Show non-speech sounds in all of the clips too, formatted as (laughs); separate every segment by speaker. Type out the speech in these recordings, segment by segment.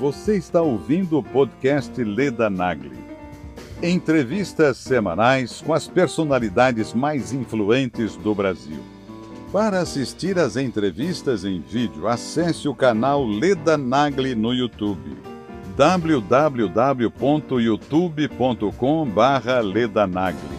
Speaker 1: Você está ouvindo o podcast Leda Nagli. Entrevistas semanais com as personalidades mais influentes do Brasil. Para assistir às entrevistas em vídeo, acesse o canal Leda Nagli no YouTube. www.youtube.com/ledanagli.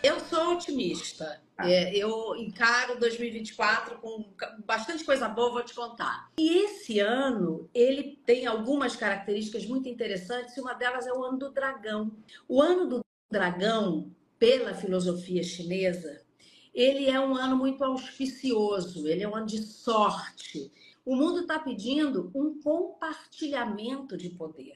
Speaker 2: Eu sou otimista. É, eu encaro 2024 com bastante coisa boa, vou te contar. E esse ano, ele tem algumas características muito interessantes, e uma delas é o ano do dragão. O ano do dragão, pela filosofia chinesa, ele é um ano muito auspicioso, ele é um ano de sorte. O mundo está pedindo um compartilhamento de poder,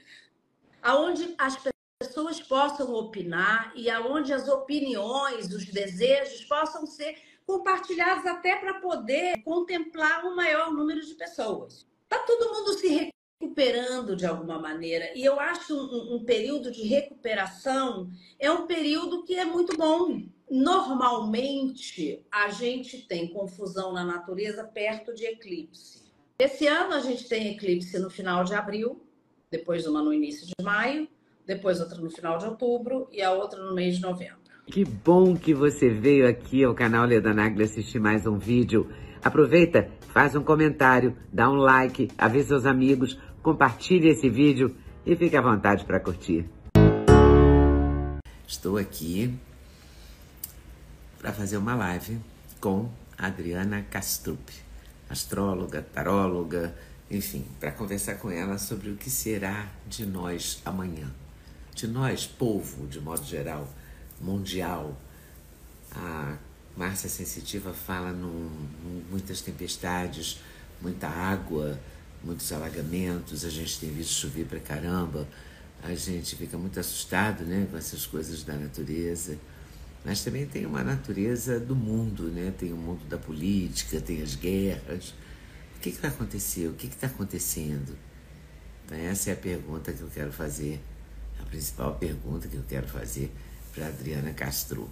Speaker 2: aonde as pessoas possam opinar e aonde as opiniões, os desejos possam ser compartilhados até para poder contemplar um maior número de pessoas. Está todo mundo se recuperando de alguma maneira e eu acho um, um período de recuperação é um período que é muito bom. Normalmente a gente tem confusão na natureza perto de eclipse. Esse ano a gente tem eclipse no final de abril, depois uma no início de maio depois outra no final de outubro e a outra no mês de novembro.
Speaker 3: Que bom que você veio aqui ao canal Leda Nagli assistir mais um vídeo. Aproveita, faz um comentário, dá um like, avisa seus amigos, compartilhe esse vídeo e fique à vontade para curtir. Estou aqui para fazer uma live com Adriana Castrup, astróloga, taróloga, enfim, para conversar com ela sobre o que será de nós amanhã de nós, povo, de modo geral, mundial. A Márcia Sensitiva fala num, muitas tempestades, muita água, muitos alagamentos, a gente tem visto chover pra caramba, a gente fica muito assustado né, com essas coisas da natureza. Mas também tem uma natureza do mundo, né? Tem o mundo da política, tem as guerras. O que, que vai acontecer? O que está acontecendo? Então, essa é a pergunta que eu quero fazer a principal pergunta que eu quero fazer para Adriana Castrup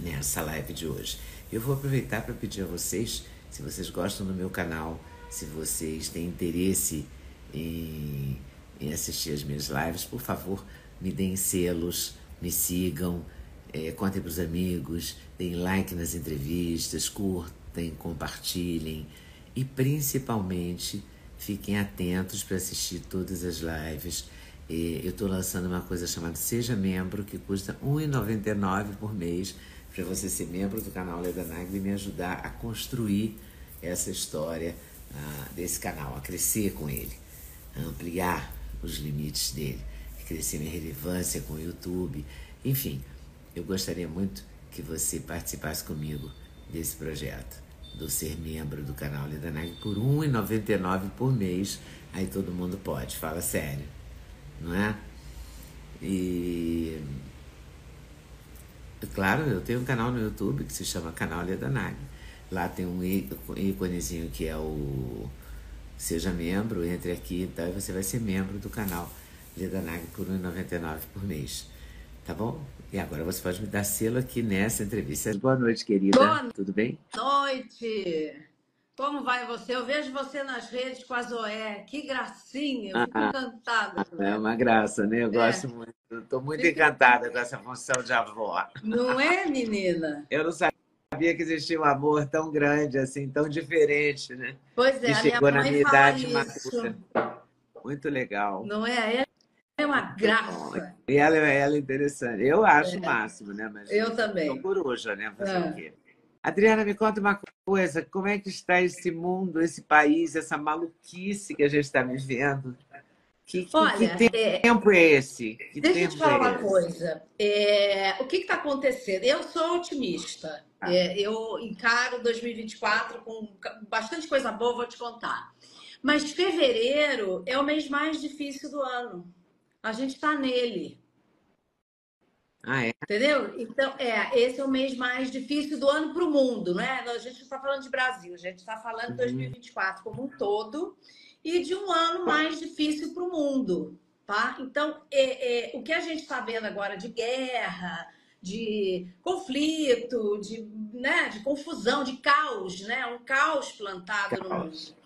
Speaker 3: nessa live de hoje. Eu vou aproveitar para pedir a vocês, se vocês gostam do meu canal, se vocês têm interesse em, em assistir as minhas lives, por favor, me deem selos, me sigam, é, contem para os amigos, deem like nas entrevistas, curtem, compartilhem e principalmente fiquem atentos para assistir todas as lives eu estou lançando uma coisa chamada Seja Membro, que custa R$ 1,99 por mês, para você ser membro do canal Leda Nagli e me ajudar a construir essa história uh, desse canal, a crescer com ele, a ampliar os limites dele, crescer minha relevância com o YouTube. Enfim, eu gostaria muito que você participasse comigo desse projeto, do ser membro do canal Leda Nagli por R$ 1,99 por mês. Aí todo mundo pode, fala sério não é? E claro, eu tenho um canal no YouTube que se chama Canal Leda Nag. Lá tem um íconezinho que é o Seja Membro, entre aqui então, e você vai ser membro do canal Leda Nag por R$ 1,99 por mês. Tá bom? E agora você pode me dar selo aqui nessa entrevista. Boa noite, querida. Boa Tudo bem?
Speaker 2: noite. Como vai você? Eu vejo você nas redes com a Zoé. Que gracinha, eu fico ah, encantada.
Speaker 3: É uma graça, né? Eu é. gosto muito. Estou muito Fico... encantada com essa função de avó.
Speaker 2: Não é, menina?
Speaker 3: Eu não sabia que existia um amor tão grande, assim, tão diferente, né?
Speaker 2: Pois é,
Speaker 3: que chegou na minha idade madura. Muito legal.
Speaker 2: Não é? É uma graça.
Speaker 3: E ela, ela é interessante. Eu acho é. o máximo, né?
Speaker 2: Mas eu também. Sou
Speaker 3: coruja, né? Fazer é. o quê? Adriana, me conta uma coisa: como é que está esse mundo, esse país, essa maluquice que a gente está vivendo? Que, Olha, que tempo é, é esse?
Speaker 2: Que deixa eu te falar é uma coisa. É, o que está acontecendo? Eu sou otimista. Ah. É, eu encaro 2024 com bastante coisa boa, vou te contar. Mas fevereiro é o mês mais difícil do ano. A gente está nele.
Speaker 3: Ah, é?
Speaker 2: Entendeu? Então, é, esse é o mês mais difícil do ano para o mundo, né? A gente não está falando de Brasil, a gente está falando de 2024 como um todo e de um ano mais difícil para o mundo, tá? Então, é, é, o que a gente está vendo agora de guerra, de conflito, de, né, de confusão, de caos, né? Um caos plantado caos. no mundo.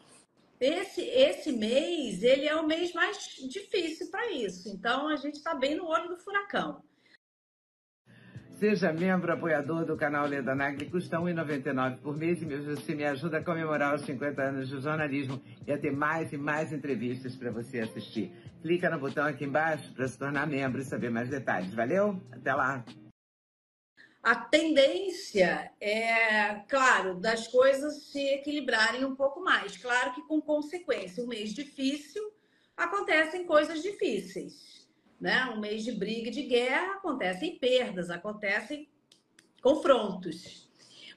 Speaker 2: Esse, esse mês, ele é o mês mais difícil para isso. Então, a gente está bem no olho do furacão.
Speaker 3: Seja membro apoiador do canal Leda Nagli, custa R$ 1,99 por mês e você me ajuda a comemorar os 50 anos de jornalismo e a ter mais e mais entrevistas para você assistir. Clica no botão aqui embaixo para se tornar membro e saber mais detalhes. Valeu? Até lá!
Speaker 2: A tendência é, claro, das coisas se equilibrarem um pouco mais. Claro que com consequência. Um mês difícil, acontecem coisas difíceis né? Um mês de briga e de guerra, acontecem perdas, acontecem confrontos.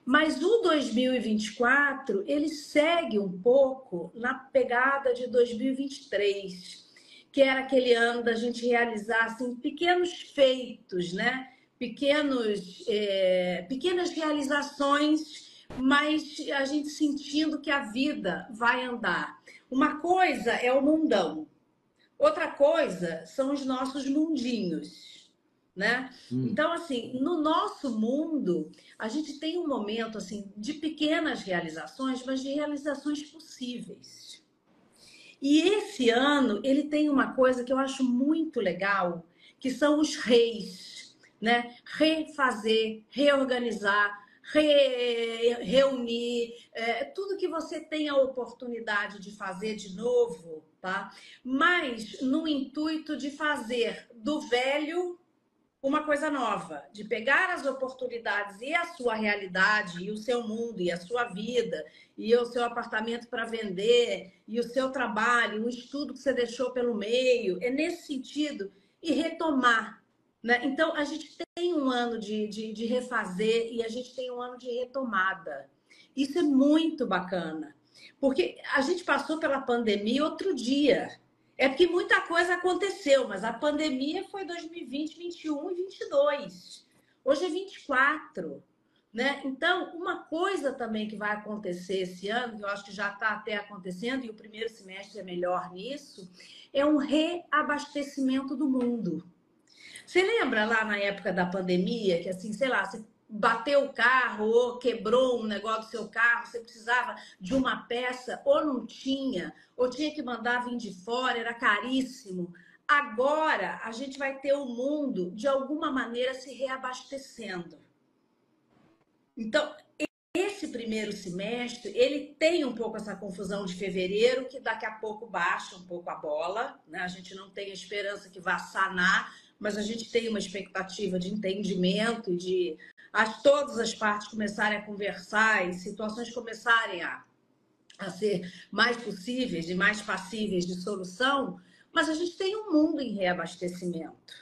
Speaker 2: Mas o 2024, ele segue um pouco na pegada de 2023, que era aquele ano da gente realizar assim, pequenos feitos, né? Pequenos, é, pequenas realizações, mas a gente sentindo que a vida vai andar. Uma coisa é o mundão, Outra coisa são os nossos mundinhos, né? Hum. Então, assim, no nosso mundo, a gente tem um momento, assim, de pequenas realizações, mas de realizações possíveis. E esse ano, ele tem uma coisa que eu acho muito legal, que são os reis, né? Refazer, reorganizar, re, reunir, é, tudo que você tem a oportunidade de fazer de novo, tá? Mas no intuito de fazer do velho uma coisa nova, de pegar as oportunidades e a sua realidade, e o seu mundo, e a sua vida, e o seu apartamento para vender, e o seu trabalho, o estudo que você deixou pelo meio, é nesse sentido, e retomar. Né? Então, a gente tem um ano de, de, de refazer e a gente tem um ano de retomada. Isso é muito bacana. Porque a gente passou pela pandemia outro dia. É porque muita coisa aconteceu, mas a pandemia foi 2020, 21 e 22. Hoje é 24. Né? Então, uma coisa também que vai acontecer esse ano, que eu acho que já está até acontecendo, e o primeiro semestre é melhor nisso, é um reabastecimento do mundo. Você lembra lá na época da pandemia, que assim, sei lá, você bateu o carro ou quebrou um negócio do seu carro, você precisava de uma peça ou não tinha, ou tinha que mandar vir de fora, era caríssimo. Agora a gente vai ter o mundo de alguma maneira se reabastecendo. Então, esse primeiro semestre, ele tem um pouco essa confusão de fevereiro, que daqui a pouco baixa um pouco a bola, né? A gente não tem a esperança que vá sanar, mas a gente tem uma expectativa de entendimento e de as, todas as partes começarem a conversar e situações começarem a, a ser mais possíveis e mais passíveis de solução, mas a gente tem um mundo em reabastecimento.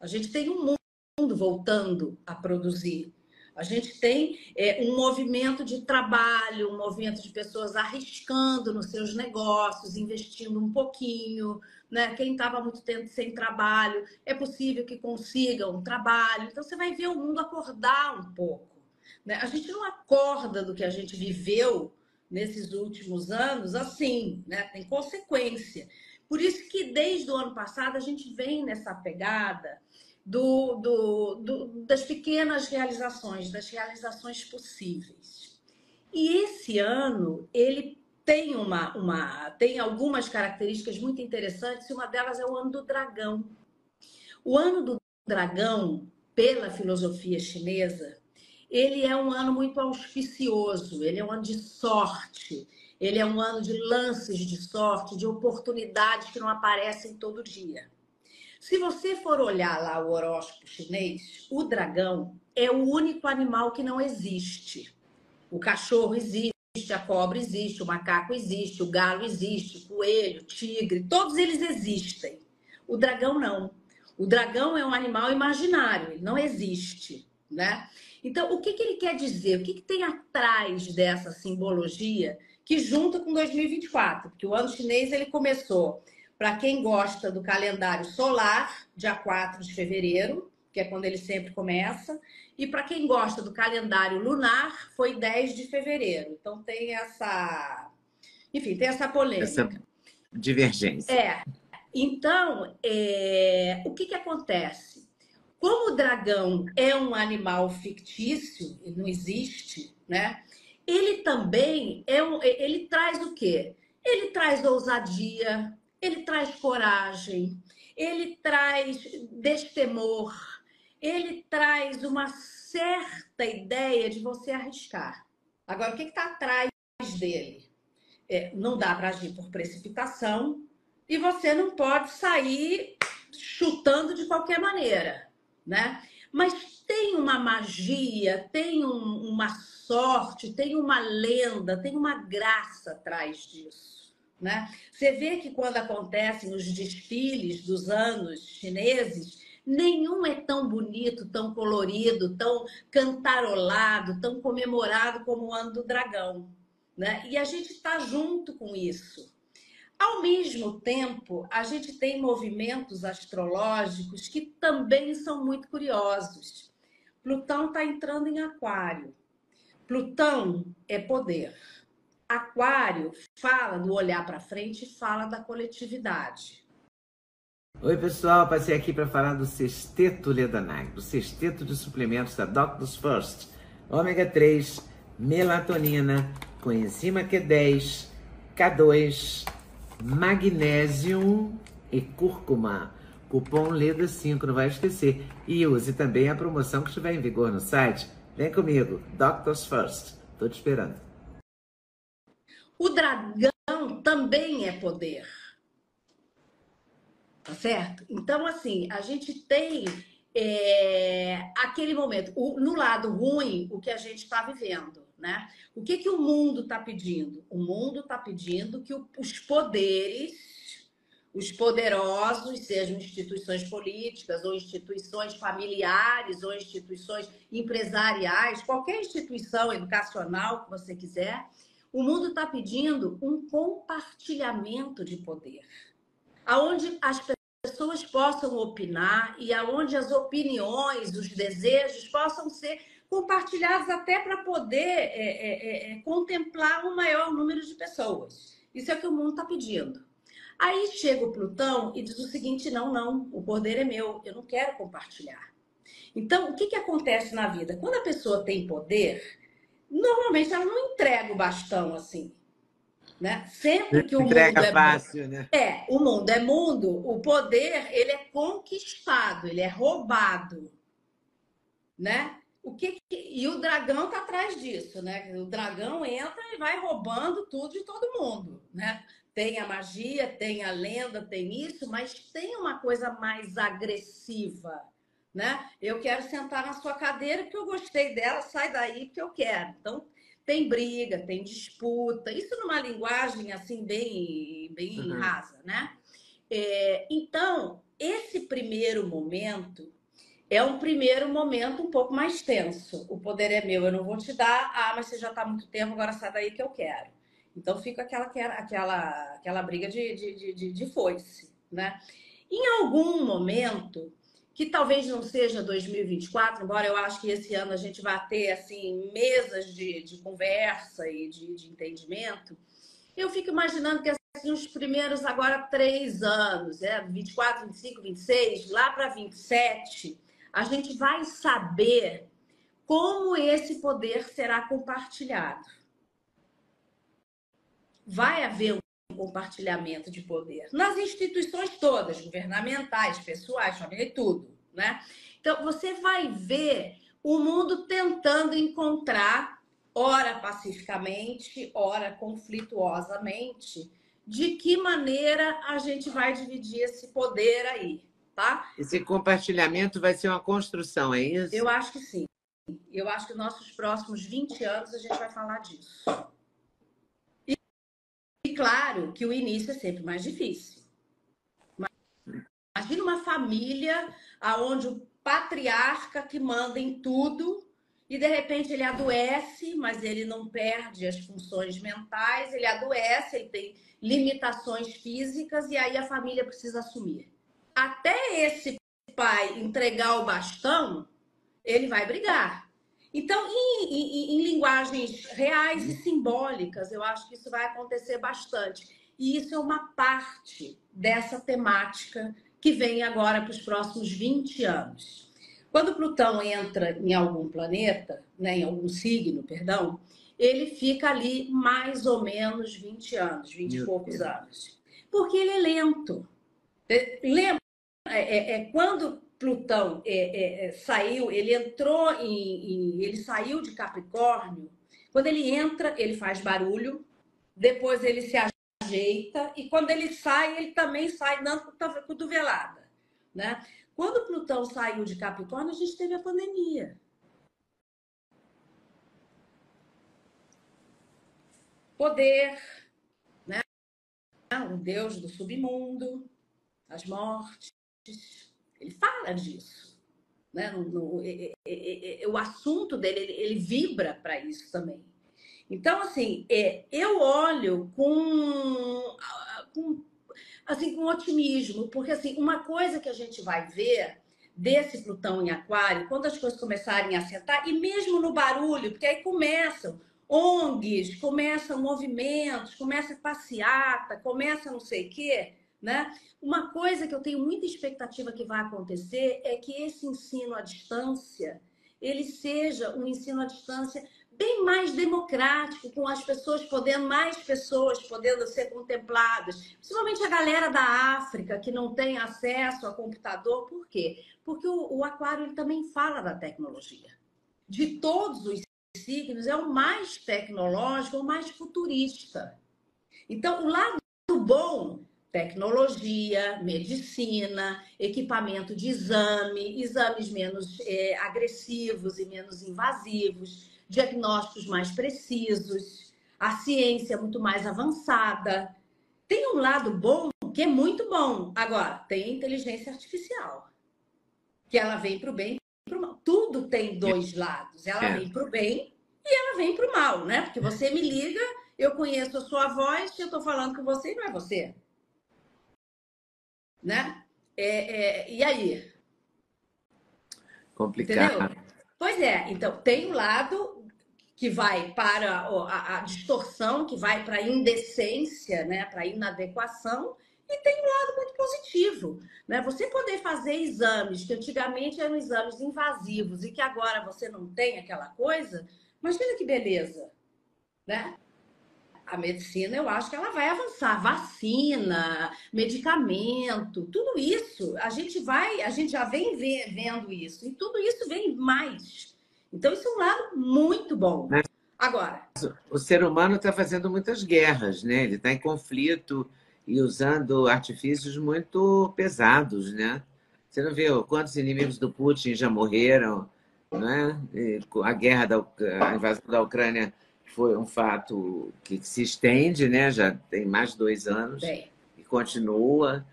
Speaker 2: A gente tem um mundo voltando a produzir. A gente tem é, um movimento de trabalho, um movimento de pessoas arriscando nos seus negócios, investindo um pouquinho, né? Quem estava muito tempo sem trabalho, é possível que consiga um trabalho. Então, você vai ver o mundo acordar um pouco. Né? A gente não acorda do que a gente viveu nesses últimos anos assim, né? Tem consequência. Por isso que desde o ano passado a gente vem nessa pegada do, do, do, das pequenas realizações, das realizações possíveis. E esse ano ele tem, uma, uma, tem algumas características muito interessantes, e uma delas é o ano do dragão. O ano do dragão, pela filosofia chinesa, ele é um ano muito auspicioso, ele é um ano de sorte, ele é um ano de lances de sorte, de oportunidades que não aparecem todo dia. Se você for olhar lá o horóscopo chinês, o dragão é o único animal que não existe. O cachorro existe a cobra existe, o macaco existe, o galo existe, o coelho, o tigre, todos eles existem. O dragão não. O dragão é um animal imaginário, ele não existe, né? Então, o que, que ele quer dizer? O que, que tem atrás dessa simbologia que junta com 2024? Porque o ano chinês ele começou, para quem gosta do calendário solar, dia 4 de fevereiro, que é quando ele sempre começa, e para quem gosta do calendário lunar, foi 10 de fevereiro. Então tem essa. Enfim, tem essa polêmica. Essa
Speaker 3: divergência.
Speaker 2: É. Então, é... o que, que acontece? Como o dragão é um animal fictício, ele não existe, né? Ele também é um, ele traz o quê? Ele traz ousadia, ele traz coragem, ele traz destemor, ele traz uma certa ideia de você arriscar. Agora, o que está atrás dele? É, não dá para agir por precipitação e você não pode sair chutando de qualquer maneira né? Mas tem uma magia, tem um, uma sorte, tem uma lenda, tem uma graça atrás disso. Né? Você vê que quando acontecem os desfiles dos anos chineses, nenhum é tão bonito, tão colorido, tão cantarolado, tão comemorado como o ano do dragão. Né? E a gente está junto com isso. Ao mesmo tempo, a gente tem movimentos astrológicos que também são muito curiosos. Plutão está entrando em Aquário. Plutão é poder. Aquário fala do olhar para frente e fala da coletividade.
Speaker 3: Oi, pessoal, passei aqui para falar do sexteto Ledanag, do sexteto de suplementos da Doctors First. Ômega 3, melatonina, coenzima Q10, K2, magnésio e cúrcuma. Cupom LEDA5, não vai esquecer. E use também a promoção que estiver em vigor no site. Vem comigo, Doctors First. Tô te esperando.
Speaker 2: O dragão também é poder. Tá certo? Então, assim, a gente tem é, aquele momento, o, no lado ruim, o que a gente está vivendo. Né? O que, que o mundo está pedindo? O mundo está pedindo que o, os poderes, os poderosos, sejam instituições políticas, ou instituições familiares, ou instituições empresariais, qualquer instituição educacional que você quiser, o mundo está pedindo um compartilhamento de poder, aonde as pessoas possam opinar e aonde as opiniões, os desejos possam ser compartilhados até para poder é, é, é, é, contemplar um maior número de pessoas. Isso é o que o mundo está pedindo. Aí chega o Plutão e diz o seguinte: não, não, o poder é meu, eu não quero compartilhar. Então, o que, que acontece na vida? Quando a pessoa tem poder, normalmente ela não entrega o bastão assim. Né? Sempre que o
Speaker 3: entrega
Speaker 2: mundo é
Speaker 3: fácil, né?
Speaker 2: É, o mundo é mundo, o poder ele é conquistado, ele é roubado, né? O que, e o dragão tá atrás disso, né? O dragão entra e vai roubando tudo de todo mundo, né? Tem a magia, tem a lenda, tem isso, mas tem uma coisa mais agressiva, né? Eu quero sentar na sua cadeira porque eu gostei dela, sai daí porque eu quero. Então, tem briga, tem disputa, isso numa linguagem assim bem, bem uhum. rasa, né? É, então, esse primeiro momento é um primeiro momento um pouco mais tenso. O poder é meu, eu não vou te dar. Ah, mas você já está há muito tempo, agora sai daí que eu quero. Então fica aquela, aquela, aquela briga de, de, de, de foice, né? Em algum momento, que talvez não seja 2024, embora eu acho que esse ano a gente vai ter assim mesas de, de conversa e de, de entendimento, eu fico imaginando que assim, os primeiros agora três anos, é, 24, 25, 26, lá para 27, a gente vai saber como esse poder será compartilhado. Vai haver compartilhamento de poder nas instituições todas, governamentais, pessoais, família e tudo, né? Então você vai ver o mundo tentando encontrar, ora pacificamente, ora conflituosamente, de que maneira a gente vai dividir esse poder aí tá?
Speaker 3: Esse compartilhamento vai ser uma construção, é isso?
Speaker 2: Eu acho que sim. Eu acho que nos nossos próximos 20 anos a gente vai falar disso. Claro que o início é sempre mais difícil. Imagina uma família onde o patriarca que manda em tudo e de repente ele adoece, mas ele não perde as funções mentais, ele adoece, ele tem limitações físicas e aí a família precisa assumir até esse pai entregar o bastão, ele vai brigar. Então, em, em, em, linguagens reais e simbólicas, eu acho que isso vai acontecer bastante. E isso é uma parte dessa temática que vem agora para os próximos 20 anos. Quando Plutão entra em algum planeta, né, em algum signo, perdão, ele fica ali mais ou menos 20 anos, 20 e poucos anos. Porque ele é lento. É, lembra, é, é, é quando Plutão é, é, é, saiu, ele entrou em, em, ele saiu de Capricórnio. Quando ele entra, ele faz barulho, depois ele se ajeita e quando ele sai, ele também sai dando cotovelada, né? Quando Plutão saiu de Capricórnio, a gente teve a pandemia. Poder, né? O deus do submundo, as mortes. Ele fala disso. Né? No, no, é, é, é, o assunto dele, ele, ele vibra para isso também. Então, assim, é, eu olho com, com, assim, com otimismo, porque assim, uma coisa que a gente vai ver desse Plutão em Aquário, quando as coisas começarem a sentar, e mesmo no barulho, porque aí começam ONGs, começam movimentos, começa passeata, começa não sei o quê, né? Uma coisa que eu tenho muita expectativa que vai acontecer é que esse ensino à distância, ele seja um ensino à distância bem mais democrático, com as pessoas podendo, mais pessoas podendo ser contempladas, principalmente a galera da África que não tem acesso a computador. Por quê? Porque o, o aquário ele também fala da tecnologia. De todos os signos, é o mais tecnológico, o mais futurista. Então, o lado bom tecnologia, medicina, equipamento de exame, exames menos é, agressivos e menos invasivos, diagnósticos mais precisos, a ciência muito mais avançada. Tem um lado bom que é muito bom. Agora, tem a inteligência artificial, que ela vem para o bem e para o mal. Tudo tem dois lados. Ela é. vem para o bem e ela vem para o mal, né? Porque você me liga, eu conheço a sua voz, eu estou falando com você e não é você. Né? É, é, e aí?
Speaker 3: Complicado.
Speaker 2: Entendeu? Pois é, então tem um lado que vai para a, a distorção, que vai para a indecência, né, para a inadequação, e tem um lado muito positivo, né? Você poder fazer exames que antigamente eram exames invasivos e que agora você não tem aquela coisa, imagina que beleza, né? A medicina, eu acho que ela vai avançar, vacina, medicamento, tudo isso, a gente vai, a gente já vem vendo isso, e tudo isso vem mais. Então, isso é um lado muito bom. Mas, Agora.
Speaker 3: O ser humano está fazendo muitas guerras, né? Ele está em conflito e usando artifícios muito pesados, né? Você não viu quantos inimigos do Putin já morreram, né? a guerra da a invasão da Ucrânia foi um fato que se estende, né? Já tem mais de dois anos Bem. e continua.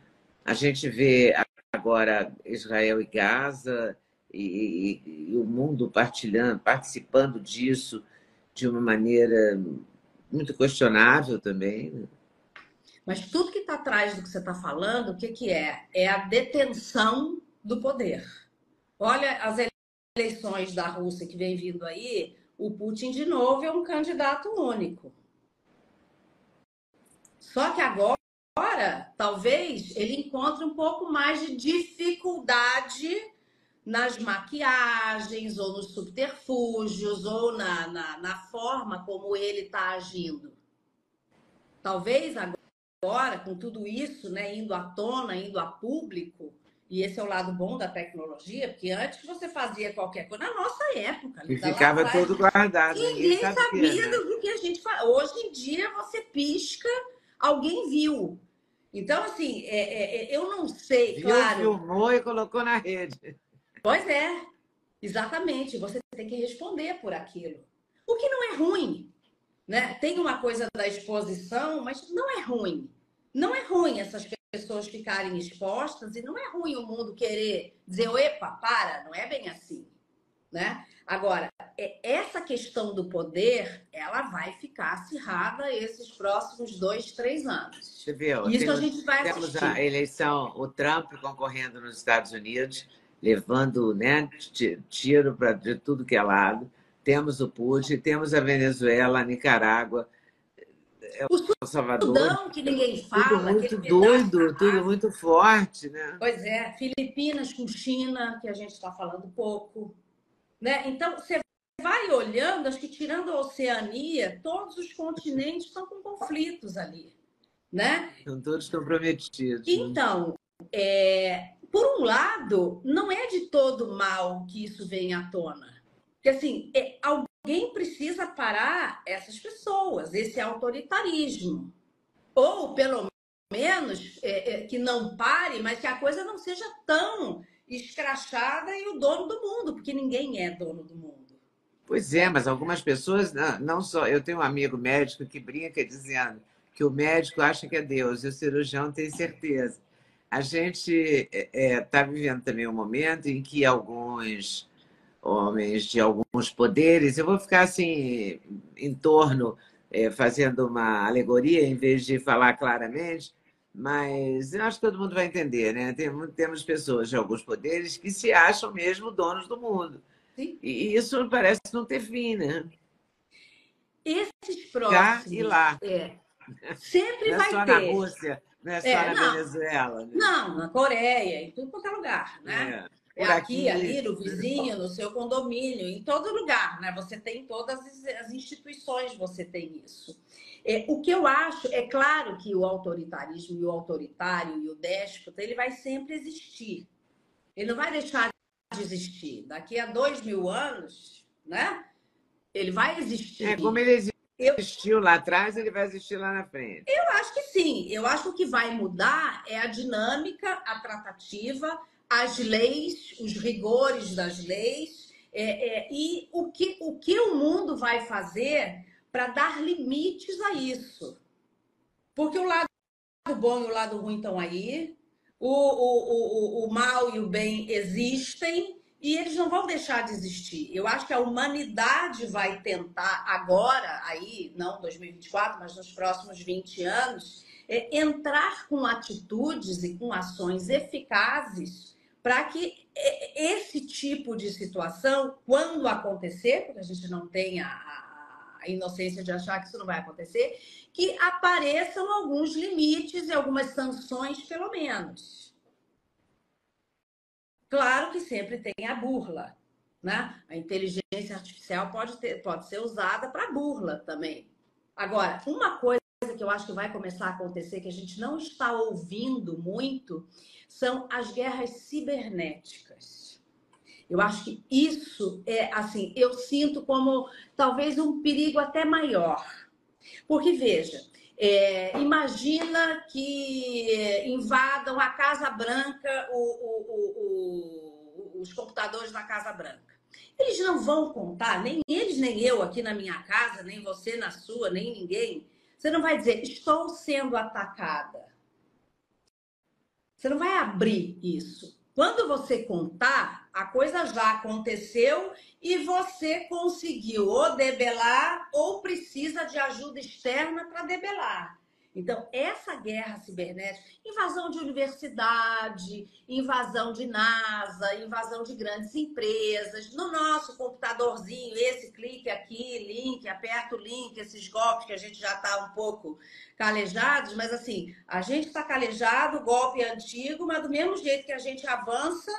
Speaker 3: A gente vê agora Israel e Gaza e, e, e o mundo partilhando, participando disso de uma maneira muito questionável também. Né?
Speaker 2: Mas tudo que está atrás do que você está falando, o que, que é? É a detenção do poder. Olha as eleições da Rússia que vem vindo aí, o Putin de novo é um candidato único. Só que agora, talvez, ele encontre um pouco mais de dificuldade nas maquiagens, ou nos subterfúgios, ou na, na, na forma como ele está agindo. Talvez agora, com tudo isso, né, indo à tona, indo a público, e esse é o lado bom da tecnologia, porque antes você fazia qualquer coisa, na nossa época.
Speaker 3: E ficava atrás, todo guardado.
Speaker 2: Ninguém sabia, sabia né? do que a gente faz. Hoje em dia você pisca, alguém viu. Então, assim, é, é, é eu não sei,
Speaker 3: Viu,
Speaker 2: claro.
Speaker 3: Filmou e colocou na rede.
Speaker 2: Pois é, exatamente. Você tem que responder por aquilo. O que não é ruim. Né? Tem uma coisa da exposição, mas não é ruim. Não é ruim essas pessoas ficarem expostas e não é ruim o mundo querer dizer, epa, para, não é bem assim. Né? Agora, é, essa questão do poder, ela vai ficar acirrada esses próximos dois, três anos.
Speaker 3: Você viu?
Speaker 2: Isso
Speaker 3: temos,
Speaker 2: a gente vai
Speaker 3: Temos
Speaker 2: assistir.
Speaker 3: a eleição, o Trump concorrendo nos Estados Unidos, levando né, tiro para de tudo que é lado. Temos o Putin, temos a Venezuela, a Nicarágua. É o Salvador.
Speaker 2: Que ninguém fala.
Speaker 3: Tudo muito doido, tudo muito forte, né?
Speaker 2: Pois é, Filipinas com China, que a gente está falando pouco. Né? Então, você vai olhando, acho que tirando a Oceania, todos os continentes estão com conflitos ali. Né?
Speaker 3: Estão todos comprometidos.
Speaker 2: Então, é, por um lado, não é de todo mal que isso venha à tona. Porque, assim, é, alguém precisa parar essas pessoas, esse autoritarismo. Ou, pelo menos, é, é, que não pare, mas que a coisa não seja tão escrachada e o dono do mundo, porque ninguém é dono do mundo.
Speaker 3: Pois é, mas algumas pessoas, não, não só. Eu tenho um amigo médico que brinca dizendo que o médico acha que é Deus e o cirurgião tem certeza. A gente está é, é tá vivendo também um momento em que alguns homens de alguns poderes, eu vou ficar assim em torno, é, fazendo uma alegoria em vez de falar claramente, mas eu acho que todo mundo vai entender, né? Tem, temos pessoas de alguns poderes que se acham mesmo donos do mundo. Sim. E isso parece não ter fim, né?
Speaker 2: Esses próximos. Cá
Speaker 3: e lá.
Speaker 2: É, sempre
Speaker 3: não
Speaker 2: vai
Speaker 3: é só
Speaker 2: ter.
Speaker 3: na Rússia, não é só
Speaker 2: é,
Speaker 3: na
Speaker 2: não,
Speaker 3: Venezuela. Né?
Speaker 2: Não, na Coreia, em tudo quanto é lugar, né? É. É aqui, aqui, ali, no vizinho, no seu condomínio, em todo lugar, né? Você tem todas as instituições, você tem isso. É, o que eu acho, é claro que o autoritarismo e o autoritário e o déspota, ele vai sempre existir. Ele não vai deixar de existir. Daqui a dois mil anos, né? Ele vai existir.
Speaker 3: É como ele existiu eu... lá atrás, ele vai existir lá na frente.
Speaker 2: Eu acho que sim. Eu acho que o que vai mudar é a dinâmica, a tratativa, as leis, os rigores das leis, é, é, e o que, o que o mundo vai fazer para dar limites a isso. Porque o lado bom e o lado ruim estão aí, o, o, o, o mal e o bem existem, e eles não vão deixar de existir. Eu acho que a humanidade vai tentar agora, aí, não 2024, mas nos próximos 20 anos, é, entrar com atitudes e com ações eficazes para que esse tipo de situação, quando acontecer, porque a gente não tem a, a, inocência de achar que isso não vai acontecer, que apareçam alguns limites e algumas sanções, pelo menos. Claro que sempre tem a burla, né? A inteligência artificial pode, ter, pode ser usada para burla também. Agora, uma coisa que eu acho que vai começar a acontecer, que a gente não está ouvindo muito, são as guerras cibernéticas. Eu acho que isso é assim, eu sinto como talvez um perigo até maior. Porque, veja, é, imagina que invadam a Casa Branca, o, o, o, os computadores da Casa Branca. Eles não vão contar, nem eles, nem eu aqui na minha casa, nem você na sua, nem ninguém. Você não vai dizer, estou sendo atacada. Você não vai abrir isso. Quando você contar, a coisa já aconteceu e você conseguiu ou debelar ou precisa de ajuda externa para debelar. Então, essa guerra cibernética, invasão de universidade, invasão de NASA, invasão de grandes empresas, no nosso computadorzinho, esse clique aqui, link, aperta o link, esses golpes que a gente já está um pouco calejados, mas assim, a gente está calejado, golpe antigo, mas do mesmo jeito que a gente avança,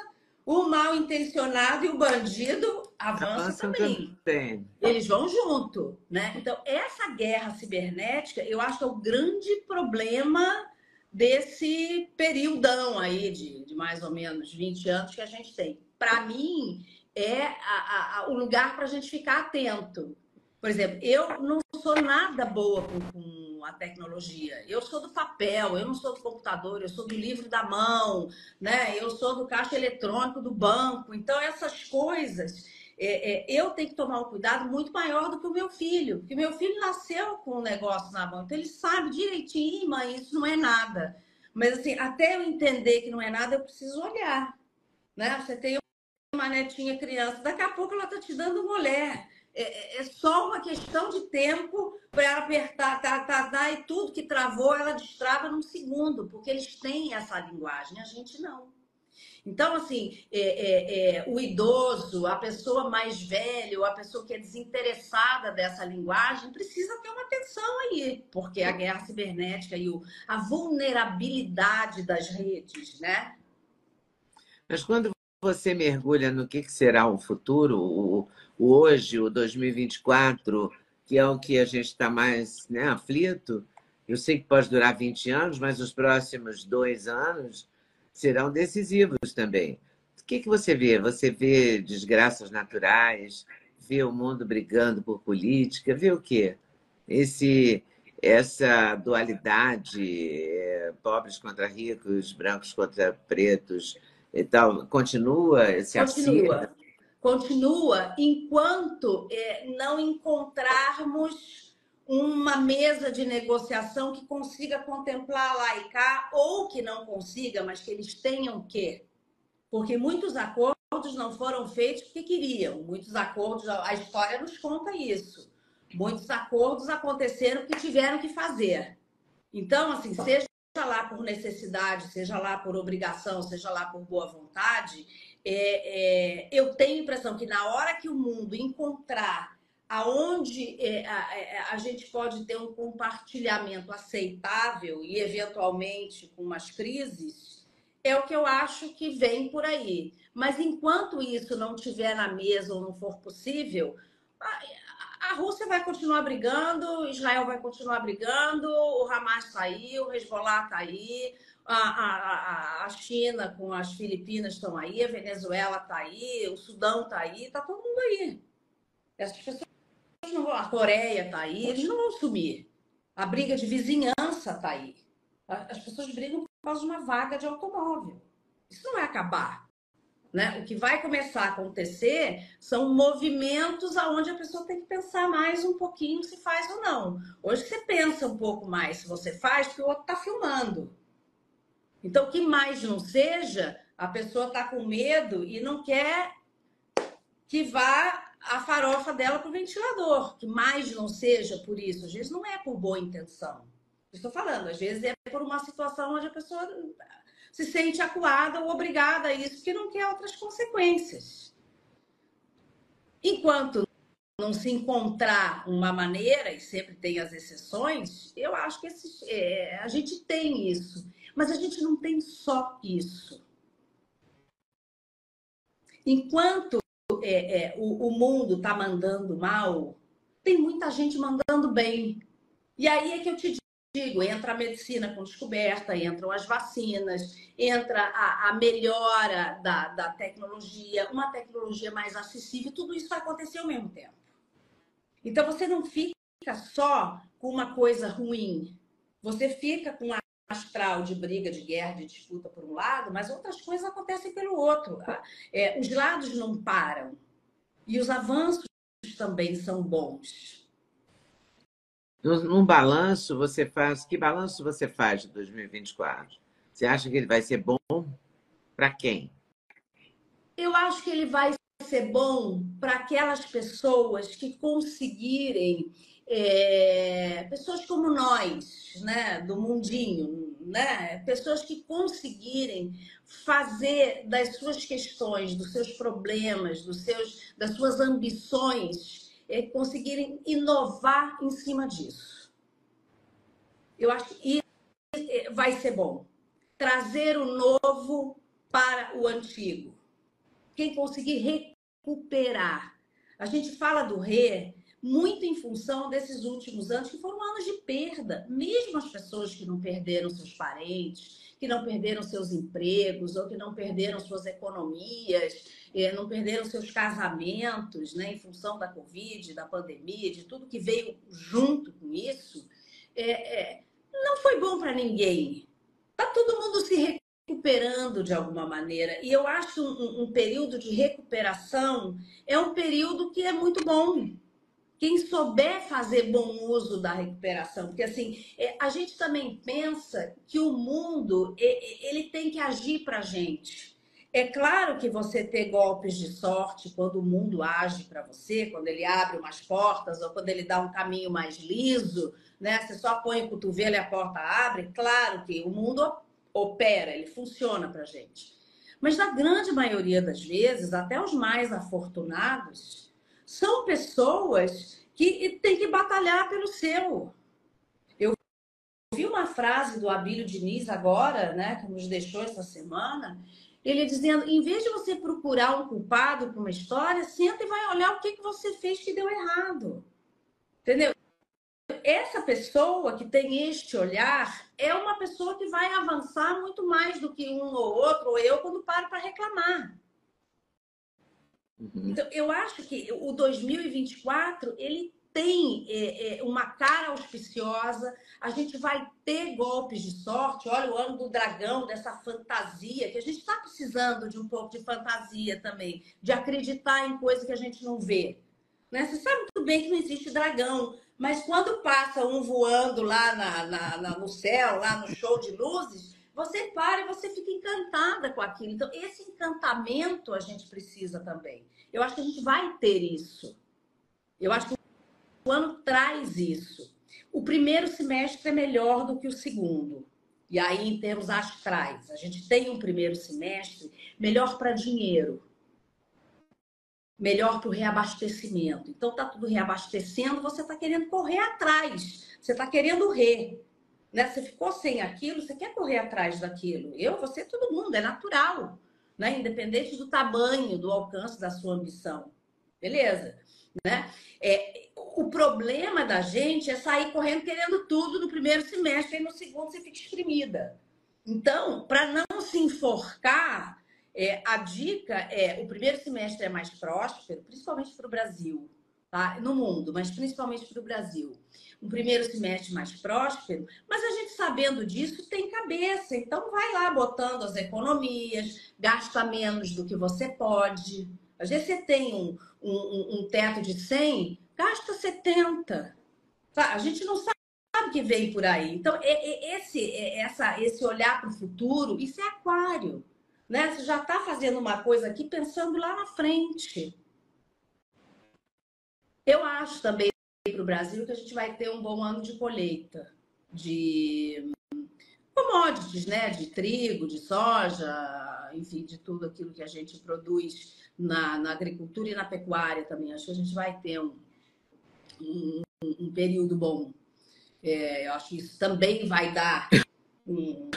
Speaker 2: o mal intencionado e o bandido avançam também. também. Eles vão junto, né? Então, essa guerra cibernética, eu acho que é o grande problema desse período aí de, de mais ou menos 20 anos que a gente tem. Para mim, é a, a, o lugar para a gente ficar atento. Por exemplo, eu não sou nada boa com, com a tecnologia. Eu sou do papel, eu não sou do computador, eu sou do livro da mão, né? Eu sou do caixa eletrônico do banco. Então, essas coisas. É, é, eu tenho que tomar um cuidado muito maior do que o meu filho, porque meu filho nasceu com o um negócio na mão, então ele sabe direitinho, mãe, isso não é nada. Mas assim, até eu entender que não é nada, eu preciso olhar, né? Você tem uma netinha criança, daqui a pouco ela tá te dando. É, é, é só uma questão de tempo para ela apertar, tá, tá, tá, e tudo que travou, ela destrava num segundo, porque eles têm essa linguagem, a gente não. Então, assim, é, é, é, o idoso, a pessoa mais velha, a pessoa que é desinteressada dessa linguagem, precisa ter uma atenção aí, porque a guerra cibernética e o, a vulnerabilidade das redes, né?
Speaker 3: Mas quando você mergulha no que será o futuro, o hoje, o 2024, que é o que a gente está mais né, aflito, eu sei que pode durar 20 anos, mas os próximos dois anos serão decisivos também. O que, que você vê? Você vê desgraças naturais, vê o mundo brigando por política, vê o quê? Esse, essa dualidade, é, pobres contra ricos, brancos contra pretos e tal, continua esse
Speaker 2: Continua. Continua enquanto é, não encontrarmos uma mesa de negociação que consiga contemplar lá e cá, ou que não consiga, mas que eles tenham que. Porque muitos acordos não foram feitos porque queriam. Muitos acordos, a história nos conta isso. Muitos acordos aconteceram porque tiveram que fazer. Então, assim, seja lá por necessidade, seja lá por obrigação, seja lá por boa vontade, é, é, eu tenho a impressão que na hora que o mundo encontrar aonde é, a, é, a, gente pode ter um compartilhamento aceitável e eventualmente com umas crises, é o que eu acho que vem por aí. Mas enquanto isso não tiver na mesa ou não for possível, a, a Rússia vai continuar brigando, Israel vai continuar brigando, o Hamas está aí, o Hezbollah está aí, a, a, a China com as Filipinas estão aí, a Venezuela está aí, o Sudão está aí, está todo mundo aí. Essas pessoas não vão, a Coreia está aí, eles não vão sumir. A briga de vizinhança está aí. As pessoas brigam por causa de uma vaga de automóvel. Isso não vai acabar. Né? O que vai começar a acontecer são movimentos aonde a pessoa tem que pensar mais um pouquinho se faz ou não. Hoje você pensa um pouco mais se você faz, porque o outro está filmando. Então, que mais não seja, a pessoa está com medo e não quer que vá a farofa dela para o ventilador, que mais não seja por isso. Às vezes não é por boa intenção. Estou falando, às vezes é por uma situação onde a pessoa se sente acuada ou obrigada a isso, porque não quer outras consequências. Enquanto não se encontrar uma maneira, e sempre tem as exceções, eu acho que esses, é, a gente tem isso. Mas a gente não tem só isso. Enquanto é, é, o, o mundo está mandando mal, tem muita gente mandando bem. E aí é que eu te digo, entra a medicina com descoberta, entram as vacinas, entra a, a melhora da, da tecnologia, uma tecnologia mais acessível, tudo isso vai acontecer ao mesmo tempo. Então você não fica só com uma coisa ruim, você fica com a astral de briga, de guerra, de disputa por um lado, mas outras coisas acontecem pelo outro. É, os lados não param. E os avanços também são bons.
Speaker 3: Num balanço, você faz. Que balanço você faz de 2024? Você acha que ele vai ser bom para quem?
Speaker 2: Eu acho que ele vai ser bom para aquelas pessoas que conseguirem é, pessoas como nós, né, do mundinho, né, pessoas que conseguirem fazer das suas questões, dos seus problemas, dos seus, das suas ambições, é, conseguirem inovar em cima disso. Eu acho que é, vai ser bom. Trazer o novo para o antigo. Quem conseguir recuperar. A gente fala do re muito em função desses últimos anos, que foram anos de perda. Mesmo as pessoas que não perderam seus parentes, que não perderam seus empregos, ou que não perderam suas economias, eh, não perderam seus casamentos, né, em função da Covid, da pandemia, de tudo que veio junto com isso, é, é, não foi bom para ninguém. Está todo mundo se recuperando de alguma maneira. E eu acho um, um período de recuperação é um período que é muito bom quem souber fazer bom uso da recuperação, porque assim é, a gente também pensa que o mundo ele tem que agir para gente. É claro que você ter golpes de sorte quando o mundo age para você, quando ele abre umas portas ou quando ele dá um caminho mais liso, né? Você só põe o cotovelo e a porta abre. Claro que o mundo opera, ele funciona para gente. Mas na grande maioria das vezes, até os mais afortunados, são pessoas que têm que batalhar pelo seu. Eu vi uma frase do Abílio Diniz agora, né, que nos deixou essa semana, ele dizendo, em vez de você procurar um culpado para uma história, senta e vai olhar o que, que você fez que deu errado. Entendeu? essa pessoa que tem este olhar é uma pessoa que vai avançar muito mais do que um ou outro, ou eu, quando paro para reclamar. Uhum. Então, eu acho que o 2024 ele tem é, é, uma cara auspiciosa, a gente vai ter golpes de sorte. Olha o ano do dragão, dessa fantasia, que a gente está precisando de um pouco de fantasia também, de acreditar em coisas que a gente não vê. Né? Você sabe muito bem que não existe dragão, mas quando passa um voando lá na, na, na, no céu, lá no show de luzes, você para e você fica encantada com aquilo. Então, esse encantamento a gente precisa também. Eu acho que a gente vai ter isso. Eu acho que o ano traz isso. O primeiro semestre é melhor do que o segundo. E aí, em termos astrais, a gente tem um primeiro semestre melhor para dinheiro melhor para o reabastecimento. Então tá tudo reabastecendo, você está querendo correr atrás, você está querendo re. Né? Você ficou sem aquilo, você quer correr atrás daquilo. Eu, você, todo mundo, é natural, né? independente do tamanho, do alcance da sua ambição. Beleza? Né? É, o problema da gente é sair correndo querendo tudo no primeiro semestre e no segundo você fica exprimida. Então, para não se enforcar, é, a dica é: o primeiro semestre é mais próspero, principalmente para o Brasil, tá? no mundo, mas principalmente para o Brasil. Um primeiro semestre mais próspero, mas a gente sabendo disso tem cabeça, então vai lá botando as economias, gasta menos do que você pode. Às vezes você tem um, um, um teto de 100, gasta 70. Tá? A gente não sabe que vem por aí. Então, esse, essa, esse olhar para o futuro, isso é aquário. Né? Você já está fazendo uma coisa aqui pensando lá na frente. Eu acho também para o Brasil que a gente vai ter um bom ano de colheita de commodities, né? De trigo, de soja, enfim, de tudo aquilo que a gente produz na, na agricultura e na pecuária também. Acho que a gente vai ter um, um, um período bom. É, eu acho que isso também vai dar um,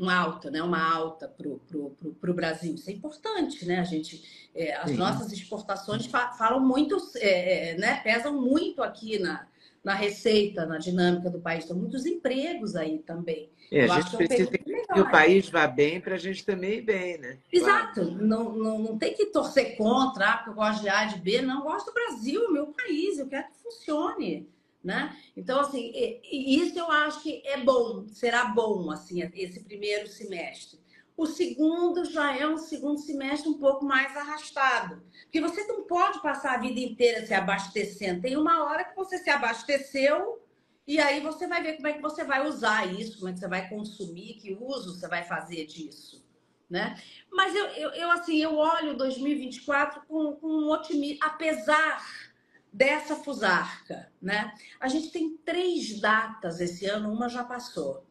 Speaker 2: uma alta, né? Uma alta para o Brasil. Isso é importante, né? A gente, é, as Sim. nossas exportações fa falam muito, é, é, né? Pesam muito aqui na, na receita, na dinâmica do país. Tem muitos empregos aí também.
Speaker 3: É, a gente precisa que o país vá bem para a gente também ir bem, né?
Speaker 2: Exato. Claro. Não, não, não tem que torcer contra, ah, porque eu gosto de A, de B. Não, eu gosto do Brasil, meu país. Eu quero que funcione né? Então, assim, isso eu acho que é bom, será bom, assim, esse primeiro semestre. O segundo já é um segundo semestre um pouco mais arrastado, porque você não pode passar a vida inteira se abastecendo. Tem uma hora que você se abasteceu e aí você vai ver como é que você vai usar isso, como é que você vai consumir, que uso você vai fazer disso. Né? Mas eu, eu, eu assim, eu olho 2024 com, com um otimismo, apesar dessa fusarca, né? A gente tem três datas esse ano, uma já passou.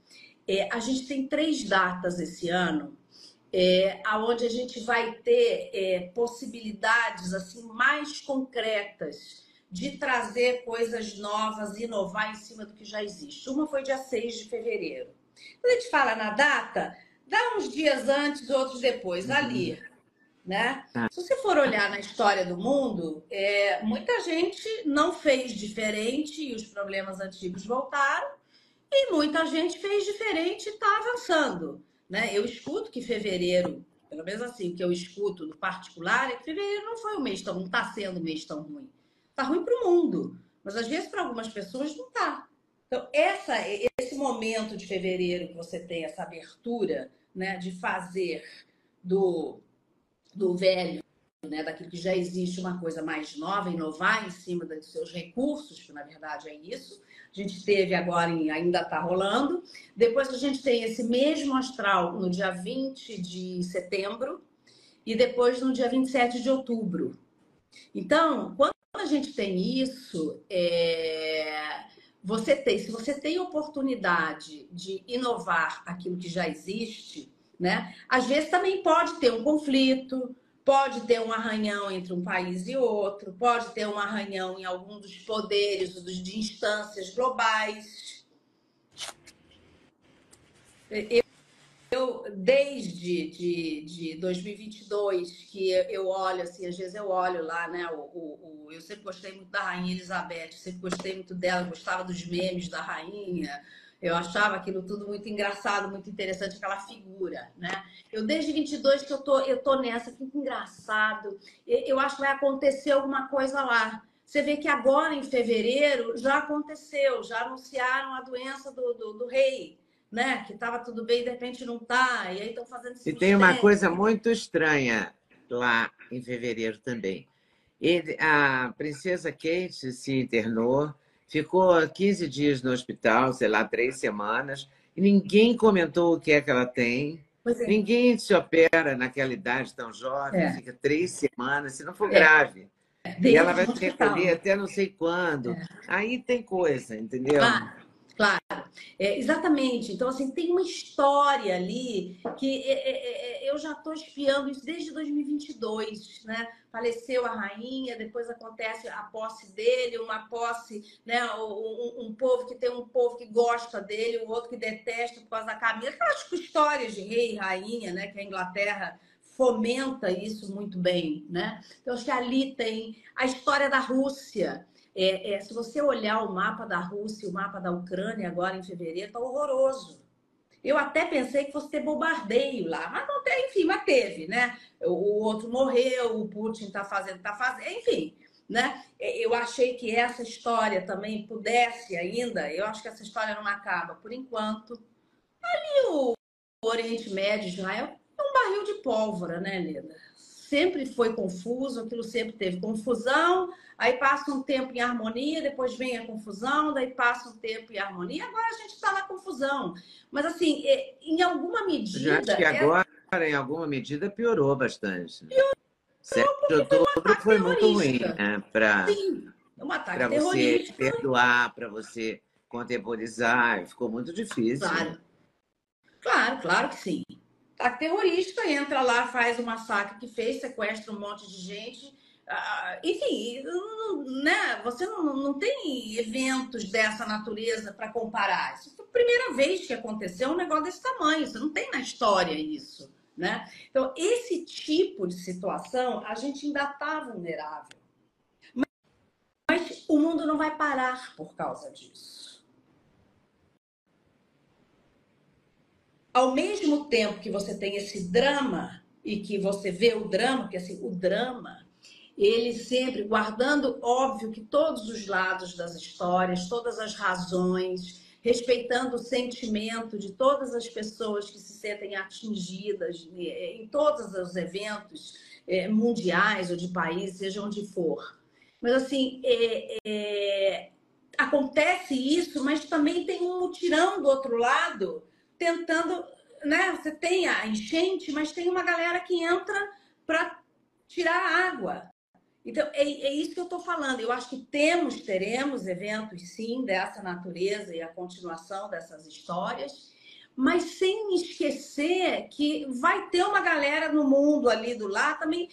Speaker 2: É, a gente tem três datas esse ano, é, aonde a gente vai ter é, possibilidades assim mais concretas de trazer coisas novas, inovar em cima do que já existe. Uma foi dia 6 de fevereiro. Quando a gente fala na data, dá uns dias antes, outros depois. Uhum. Ali, né? Ah. Se você for olhar na história do mundo, é, muita gente não fez diferente e os problemas antigos voltaram, e muita gente fez diferente e está avançando. Né? Eu escuto que fevereiro, pelo menos assim, o que eu escuto no particular, é que fevereiro não foi um mês tão, não está sendo um mês tão ruim. Está ruim para o mundo, mas às vezes para algumas pessoas não está. Então, essa, esse momento de fevereiro que você tem essa abertura né, de fazer do do velho, né, daquilo que já existe, uma coisa mais nova, inovar em cima dos seus recursos, que na verdade é isso. A gente teve agora, em, ainda está rolando. Depois a gente tem esse mesmo astral no dia 20 de setembro e depois no dia 27 de outubro. Então, quando a gente tem isso, é... você tem, se você tem oportunidade de inovar aquilo que já existe, Né? Às vezes também pode ter um conflito, pode ter um arranhão entre um país e outro, pode ter um arranhão em algum dos poderes de instâncias globais. Eu, eu desde de, de 2022 que eu olho assim, às vezes eu olho lá, né? O, o, o, eu sempre gostei muito da rainha Elizabeth, sempre gostei muito dela, gostava dos memes da rainha. Eu achava aquilo tudo muito engraçado, muito interessante, aquela figura, né? Eu desde 22 que eu tô, eu tô nessa, que engraçado. Eu acho que vai acontecer alguma coisa lá. Você vê que agora, em fevereiro, já aconteceu, já anunciaram a doença do, do, do rei, né? Que estava tudo bem, de repente não tá, e aí estão fazendo
Speaker 3: E tem uma coisa muito estranha lá em fevereiro também. Ele, a princesa Kate se internou ficou 15 dias no hospital, sei lá, três semanas, e ninguém comentou o que é que ela tem. É. Ninguém se opera naquela idade tão jovem, é. fica três semanas, se não for é. grave. É. E ela vai se recolher até não sei quando. É. Aí tem coisa, entendeu?
Speaker 2: Claro, claro. É, exatamente. Então, assim, tem uma história ali que eu já estou espiando isso desde 2022, né? faleceu a rainha, depois acontece a posse dele, uma posse, né? Um, um, povo que tem um povo que gosta dele, o outro que detesta por causa da Camila. Aquelas histórias de rei e rainha, né? Que a Inglaterra fomenta isso muito bem, né? Então, acho que ali tem a história da Rússia. É, é, se você olhar o mapa da Rússia e o mapa da Ucrânia agora em fevereiro, tá horroroso. Eu até pensei que fosse ter bombardeio lá, mas não tem, enfim, mas teve, né? O outro morreu, o Putin está fazendo, está fazendo, enfim, né? Eu achei que essa história também pudesse ainda, eu acho que essa história não acaba por enquanto. Ali o Oriente Médio, Israel, é um barril de pólvora, né, Leda? Sempre foi confuso, aquilo sempre teve confusão, aí passa um tempo em harmonia, depois vem a confusão, daí passa um tempo em harmonia, agora a gente está na confusão. Mas, assim, é, em alguma medida.
Speaker 3: Já acho que agora, é... em alguma medida, piorou bastante. Piorou. 7 de outubro foi, muito ruim né? para
Speaker 2: um ataque pra você
Speaker 3: perdoar, para você contemporizar, ficou muito difícil.
Speaker 2: Claro, claro, claro que sim. Ataque terrorista entra lá, faz o massacre que fez, sequestra um monte de gente ah, enfim, né? Você não, não tem eventos dessa natureza para comparar. Isso foi a primeira vez que aconteceu um negócio desse tamanho. Você não tem na história isso, né? Então, esse tipo de situação, a gente ainda está vulnerável. Mas, mas o mundo não vai parar por causa disso. Ao mesmo tempo que você tem esse drama e que você vê o drama, porque assim, o drama ele sempre guardando, óbvio, que todos os lados das histórias, todas as razões, respeitando o sentimento de todas as pessoas que se sentem atingidas né, em todos os eventos é, mundiais ou de país, seja onde for. Mas, assim, é, é, acontece isso, mas também tem um mutirão do outro lado, tentando. Né? Você tem a enchente, mas tem uma galera que entra para tirar a água. Então, é, é isso que eu estou falando. Eu acho que temos, teremos eventos, sim, dessa natureza e a continuação dessas histórias, mas sem esquecer que vai ter uma galera no mundo ali do lado também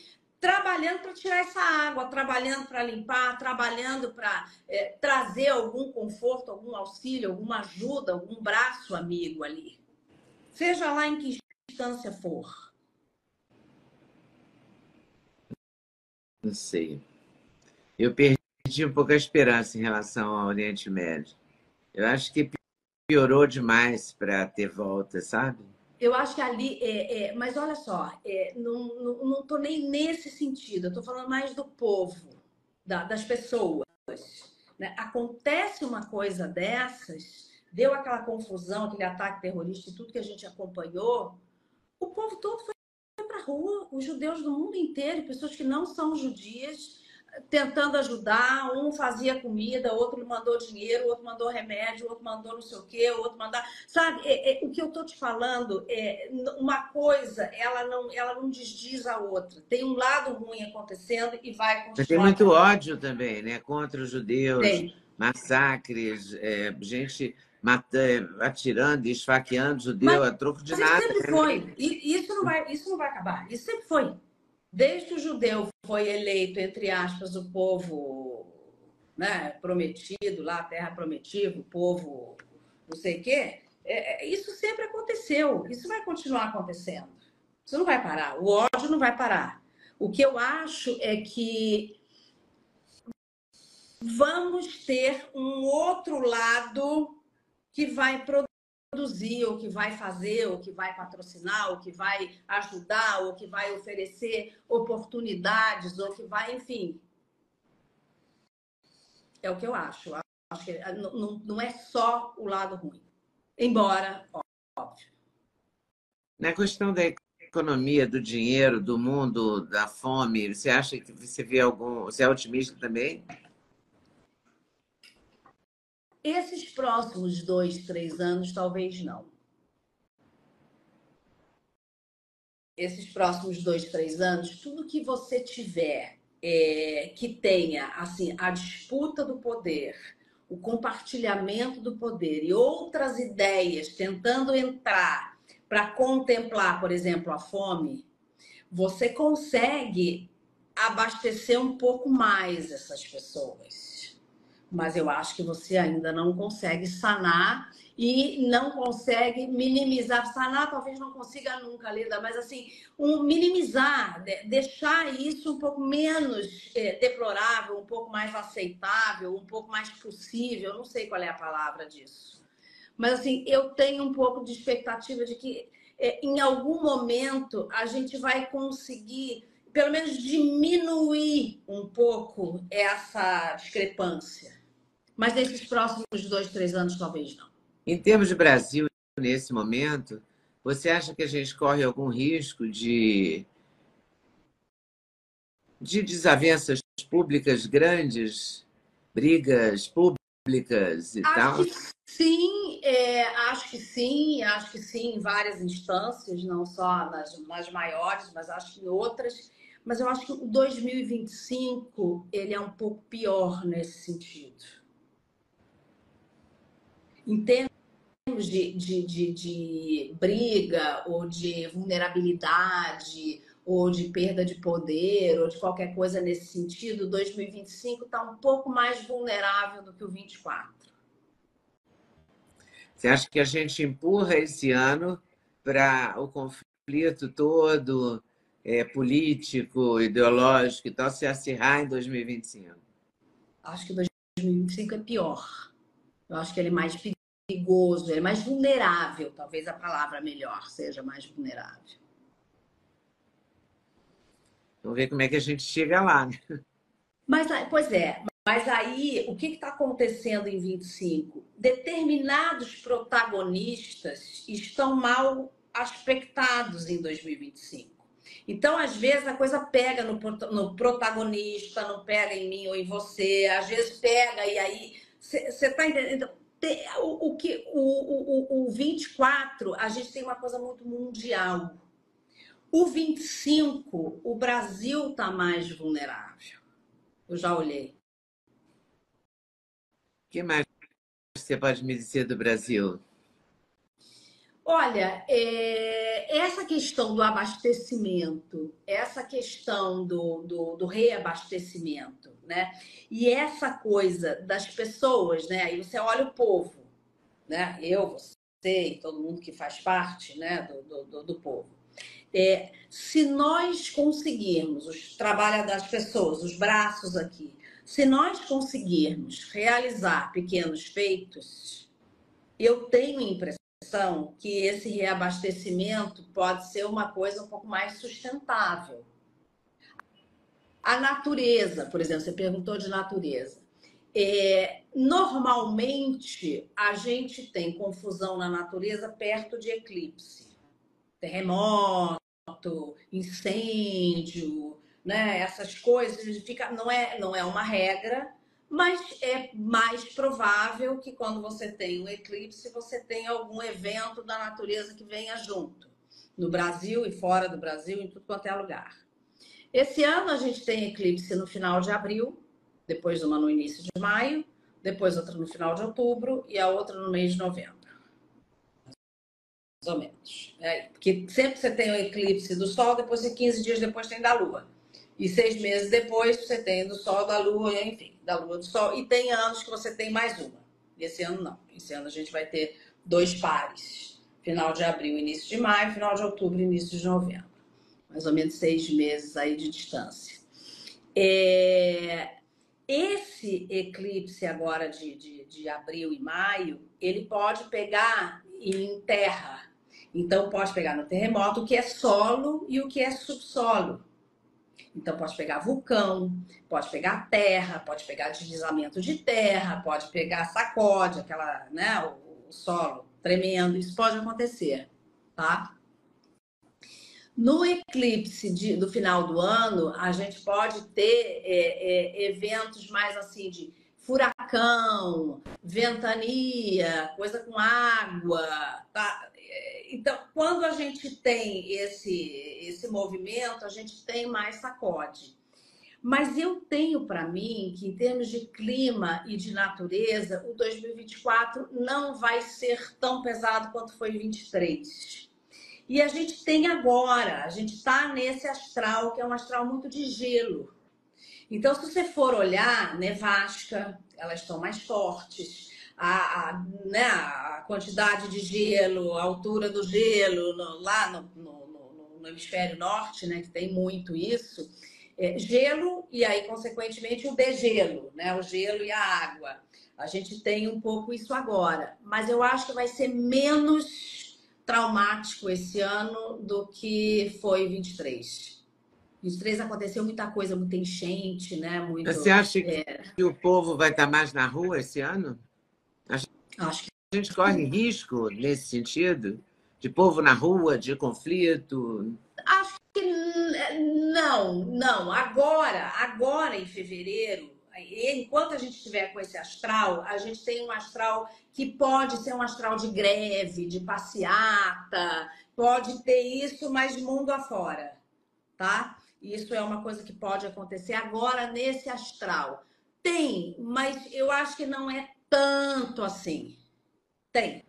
Speaker 2: trabalhando para tirar essa água, trabalhando para limpar, trabalhando para é, trazer algum conforto, algum auxílio, alguma ajuda, algum braço amigo ali. Seja lá em que instância for.
Speaker 3: Não sei. Eu perdi um pouco a esperança em relação ao Oriente Médio. Eu acho que piorou demais para ter volta, sabe?
Speaker 2: Eu acho que ali, é, é, mas olha só, é, não estou nem nesse sentido, estou falando mais do povo, da, das pessoas. Né? Acontece uma coisa dessas, deu aquela confusão, aquele ataque terrorista e tudo que a gente acompanhou, o povo todo foi para a rua, os judeus do mundo inteiro, pessoas que não são judias, tentando ajudar. Um fazia comida, outro mandou dinheiro, outro mandou remédio, outro mandou não sei o quê, outro mandou. Sabe, é, é, o que eu estou te falando é uma coisa, ela não, ela não desdiz a outra. Tem um lado ruim acontecendo e vai continuar.
Speaker 3: Tem muito ódio também, né? Contra os judeus. Tem. massacres, é, gente matando, atirando, esfaqueando judeu a troco de nada.
Speaker 2: Isso sempre né? foi. Isso não vai, isso não vai acabar. Isso sempre foi. Desde que o judeu foi eleito, entre aspas, o povo né, prometido, lá, terra prometida, o povo não sei o quê, é, é, isso sempre aconteceu. Isso vai continuar acontecendo. Isso não vai parar. O ódio não vai parar. O que eu acho é que vamos ter um outro lado que vai produzir, ou que vai fazer, ou que vai patrocinar, ou que vai ajudar, ou que vai oferecer oportunidades, ou que vai, enfim. É o que eu acho. Acho que não, não é só o lado ruim. Embora, óbvio.
Speaker 3: Na questão da economia, do dinheiro, do mundo, da fome, você acha que você vê algum. Você é otimista também?
Speaker 2: Esses próximos dois, três anos, talvez não. Esses próximos dois, três anos, tudo que você tiver é, que tenha assim a disputa do poder, o compartilhamento do poder e outras ideias tentando entrar para contemplar, por exemplo, a fome, você consegue abastecer um pouco mais essas pessoas mas eu acho que você ainda não consegue sanar e não consegue minimizar. Sanar talvez não consiga nunca, Lida, mas assim, um, minimizar, deixar isso um pouco menos é, deplorável, um pouco mais aceitável, um pouco mais possível. Não sei qual é a palavra disso. Mas assim, eu tenho um pouco de expectativa de que é, em algum momento a gente vai conseguir pelo menos diminuir um pouco essa discrepância. Mas nesses próximos dois, três anos, talvez não.
Speaker 3: Em termos de Brasil, nesse momento, você acha que a gente corre algum risco de, de desavenças públicas grandes, brigas públicas e
Speaker 2: acho
Speaker 3: tal?
Speaker 2: Que sim, é, acho que sim, acho que sim, em várias instâncias, não só nas, nas maiores, mas acho que em outras. Mas eu acho que o 2025 ele é um pouco pior nesse sentido em termos de, de, de, de briga ou de vulnerabilidade ou de perda de poder ou de qualquer coisa nesse sentido, 2025 está um pouco mais vulnerável do que o 24.
Speaker 3: Você acha que a gente empurra esse ano para o conflito todo é, político, ideológico e tal se acirrar em 2025?
Speaker 2: Acho que 2025 é pior. Eu acho que ele é mais perigoso, é mais vulnerável, talvez a palavra melhor seja mais vulnerável.
Speaker 3: Vamos ver como é que a gente chega lá. Né?
Speaker 2: Mas, pois é, mas aí o que está acontecendo em 25? Determinados protagonistas estão mal aspectados em 2025. Então, às vezes, a coisa pega no, no protagonista, não pega em mim ou em você, às vezes pega e aí você está entendendo o, o que o, o, o 24, a gente tem uma coisa muito mundial. O 25, o Brasil está mais vulnerável. Eu já olhei.
Speaker 3: O que mais você pode me dizer do Brasil?
Speaker 2: Olha, é, essa questão do abastecimento, essa questão do, do, do, reabastecimento, né? E essa coisa das pessoas, né? Aí você olha o povo, né? Eu, você e todo mundo que faz parte né? do, do, do povo. É, se nós conseguirmos, os trabalhos das pessoas, os braços aqui, se nós conseguirmos realizar pequenos feitos, eu tenho a impressão que esse reabastecimento pode ser uma coisa um pouco mais sustentável. A natureza, por exemplo, você perguntou de natureza. É, normalmente, a gente tem confusão na natureza perto de eclipse. Terremoto, incêndio, né? essas coisas. Fica, não, é, não é uma regra, mas é mais provável que quando você tem um eclipse, você tenha algum evento da natureza que venha junto, no Brasil e fora do Brasil, em tudo quanto é lugar. Esse ano a gente tem eclipse no final de abril, depois uma no início de maio, depois outra no final de outubro e a outra no mês de novembro. Mais ou menos. É, porque sempre você tem o eclipse do Sol, depois 15 dias depois tem da Lua. E seis meses depois você tem do Sol, da Lua, enfim, da Lua do Sol. E tem anos que você tem mais uma. Esse ano não. Esse ano a gente vai ter dois pares. Final de abril, início de maio, final de outubro, início de novembro. Mais ou menos seis meses aí de distância. É, esse eclipse agora de, de, de abril e maio, ele pode pegar em terra. Então, pode pegar no terremoto o que é solo e o que é subsolo. Então, pode pegar vulcão, pode pegar terra, pode pegar deslizamento de terra, pode pegar sacode, aquela, né, o, o solo tremendo. Isso pode acontecer, tá? No eclipse de, do final do ano, a gente pode ter é, é, eventos mais assim de furacão, ventania, coisa com água. Tá? Então, quando a gente tem esse, esse movimento, a gente tem mais sacode. Mas eu tenho para mim que, em termos de clima e de natureza, o 2024 não vai ser tão pesado quanto foi 23. E a gente tem agora, a gente está nesse astral, que é um astral muito de gelo. Então, se você for olhar, nevasca, elas estão mais fortes. A, a, né, a quantidade de gelo, a altura do gelo no, lá no, no, no, hemisfério norte, né, que tem muito isso, é, gelo e aí, consequentemente, o degelo, né, o gelo e a água. A gente tem um pouco isso agora, mas eu acho que vai ser menos traumático esse ano do que foi 23. 23 aconteceu muita coisa, muita enchente, né? Muito,
Speaker 3: Você acha é... que o povo vai estar mais na rua esse ano?
Speaker 2: Acho, Acho que
Speaker 3: a gente corre risco nesse sentido? De povo na rua, de conflito?
Speaker 2: Acho que não, não. Agora, agora em fevereiro, enquanto a gente estiver com esse astral, a gente tem um astral que pode ser um astral de greve, de passeata, pode ter isso, mas mundo afora, tá? Isso é uma coisa que pode acontecer agora nesse astral. Tem, mas eu acho que não é tanto assim. Tem.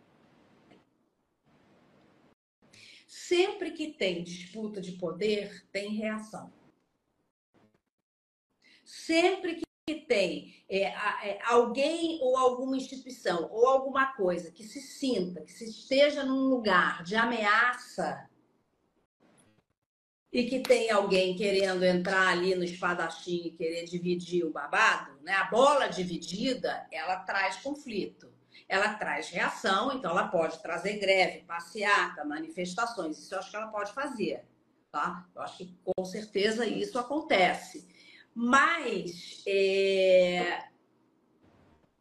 Speaker 2: Sempre que tem disputa de poder, tem reação. Sempre que que tem é, é, alguém ou alguma instituição ou alguma coisa que se sinta, que se esteja num lugar de ameaça e que tem alguém querendo entrar ali no espadachim e querer dividir o babado, né? A bola dividida, ela traz conflito. Ela traz reação, então ela pode trazer greve, passeata, manifestações. Isso eu acho que ela pode fazer, tá? Eu acho que com certeza isso acontece. Mas é...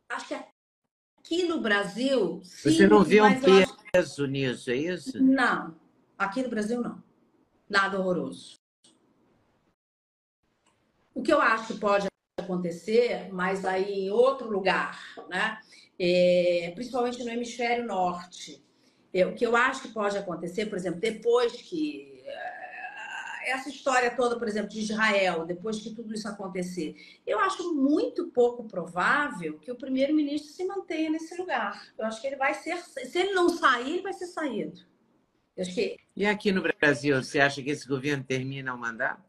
Speaker 2: acho que aqui no Brasil.
Speaker 3: Sim, Você não vê um peso acho... nisso, é isso?
Speaker 2: Não, aqui no Brasil não. Nada horroroso. O que eu acho que pode acontecer, mas aí em outro lugar, né? É, principalmente no hemisfério norte. É, o que eu acho que pode acontecer, por exemplo, depois que essa história toda, por exemplo, de Israel, depois que tudo isso acontecer, eu acho muito pouco provável que o primeiro-ministro se mantenha nesse lugar. Eu acho que ele vai ser, se ele não sair, ele vai ser saído. Eu acho que...
Speaker 3: E aqui no Brasil, você acha que esse governo termina o mandato?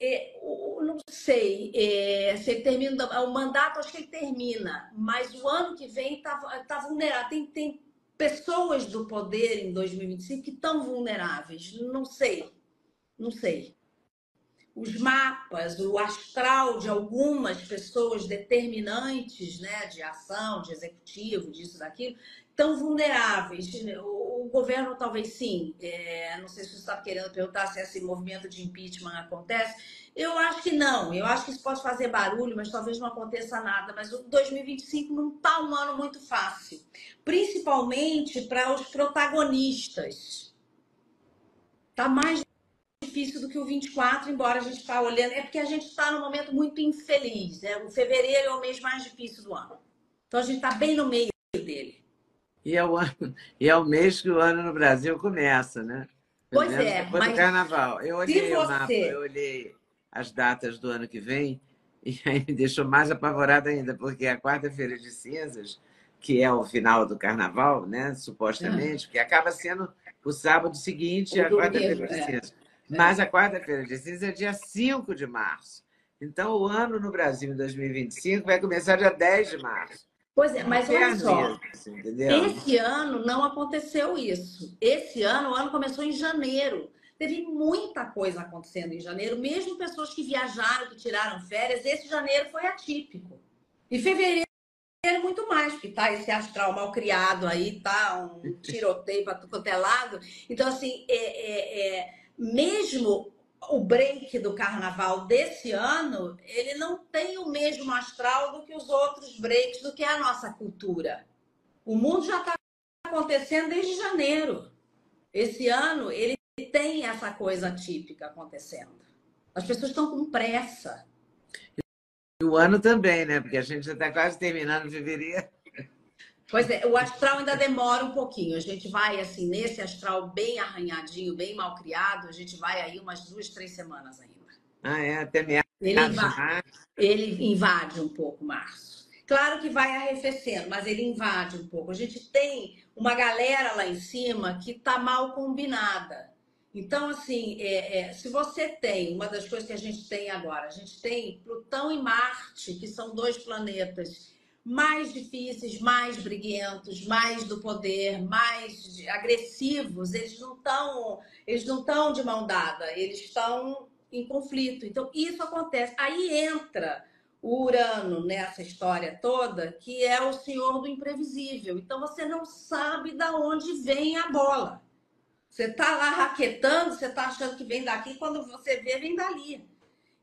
Speaker 2: É, não sei é, se ele termina o mandato, acho que ele termina, mas o ano que vem está tá vulnerável. Tem, tem pessoas do poder em 2025 que estão vulneráveis. Não sei não sei. Os mapas, o astral de algumas pessoas determinantes né, de ação, de executivo, disso, daquilo, tão vulneráveis. O, governo talvez sim. É, não sei se você está querendo perguntar se esse movimento de impeachment acontece. Eu acho que não. Eu acho que isso pode fazer barulho, mas talvez não aconteça nada. Mas o 2025 não está um ano muito fácil, principalmente para os protagonistas. Está mais difícil do que o 24, embora a gente está olhando. É porque a gente está num momento muito infeliz. Né? O fevereiro é o mês mais difícil do ano. Então a gente está bem no meio.
Speaker 3: E é, o ano, e é o mês que o ano no Brasil começa, né?
Speaker 2: Pois é.
Speaker 3: Depois mas do carnaval. Eu olhei você... o mapa, eu olhei as datas do ano que vem. (laughs) E aí me deixou mais apavorada ainda, porque a quarta-feira de cinzas, que é o final do carnaval, né? Supostamente, é. que acaba sendo o sábado seguinte, o a quarta-feira de é. cinzas. É. Mas a quarta-feira de cinzas é dia 5 de março. Então, o ano no Brasil em 2025 vai começar dia 10 de março.
Speaker 2: Pois é, mas olha só, esse ano não aconteceu isso. Esse ano, o ano começou em janeiro. Teve muita coisa acontecendo em janeiro, mesmo pessoas que viajaram, que tiraram férias. Esse janeiro foi atípico. E fevereiro muito mais, porque tá esse astral mal criado aí, tá um (laughs) tiroteio para tudo quanto é lado. Então, assim, é, é, é, mesmo o break do carnaval desse ano, ele não tem o mesmo astral do que os outros breaks, do que a nossa cultura. O mundo já está acontecendo desde janeiro. Esse ano, ele tem essa coisa típica acontecendo. As pessoas estão com pressa.
Speaker 3: E o ano também, né? Porque a gente já está quase terminando fevereiro.
Speaker 2: Pois é, o astral ainda demora um pouquinho. A gente vai, assim, nesse astral bem arranhadinho, bem mal criado, a gente vai aí umas duas, três semanas ainda.
Speaker 3: Ah, é? Até meados
Speaker 2: ele, invade, ele invade um pouco março. Claro que vai arrefecendo, mas ele invade um pouco. A gente tem uma galera lá em cima que está mal combinada. Então, assim, é, é, se você tem, uma das coisas que a gente tem agora, a gente tem Plutão e Marte, que são dois planetas mais difíceis, mais briguentos, mais do poder, mais agressivos, eles não estão, eles não estão de mão dada, eles estão em conflito. Então isso acontece. Aí entra o Urano nessa história toda, que é o senhor do imprevisível. Então você não sabe da onde vem a bola. Você está lá raquetando, você está achando que vem daqui, quando você vê, vem dali.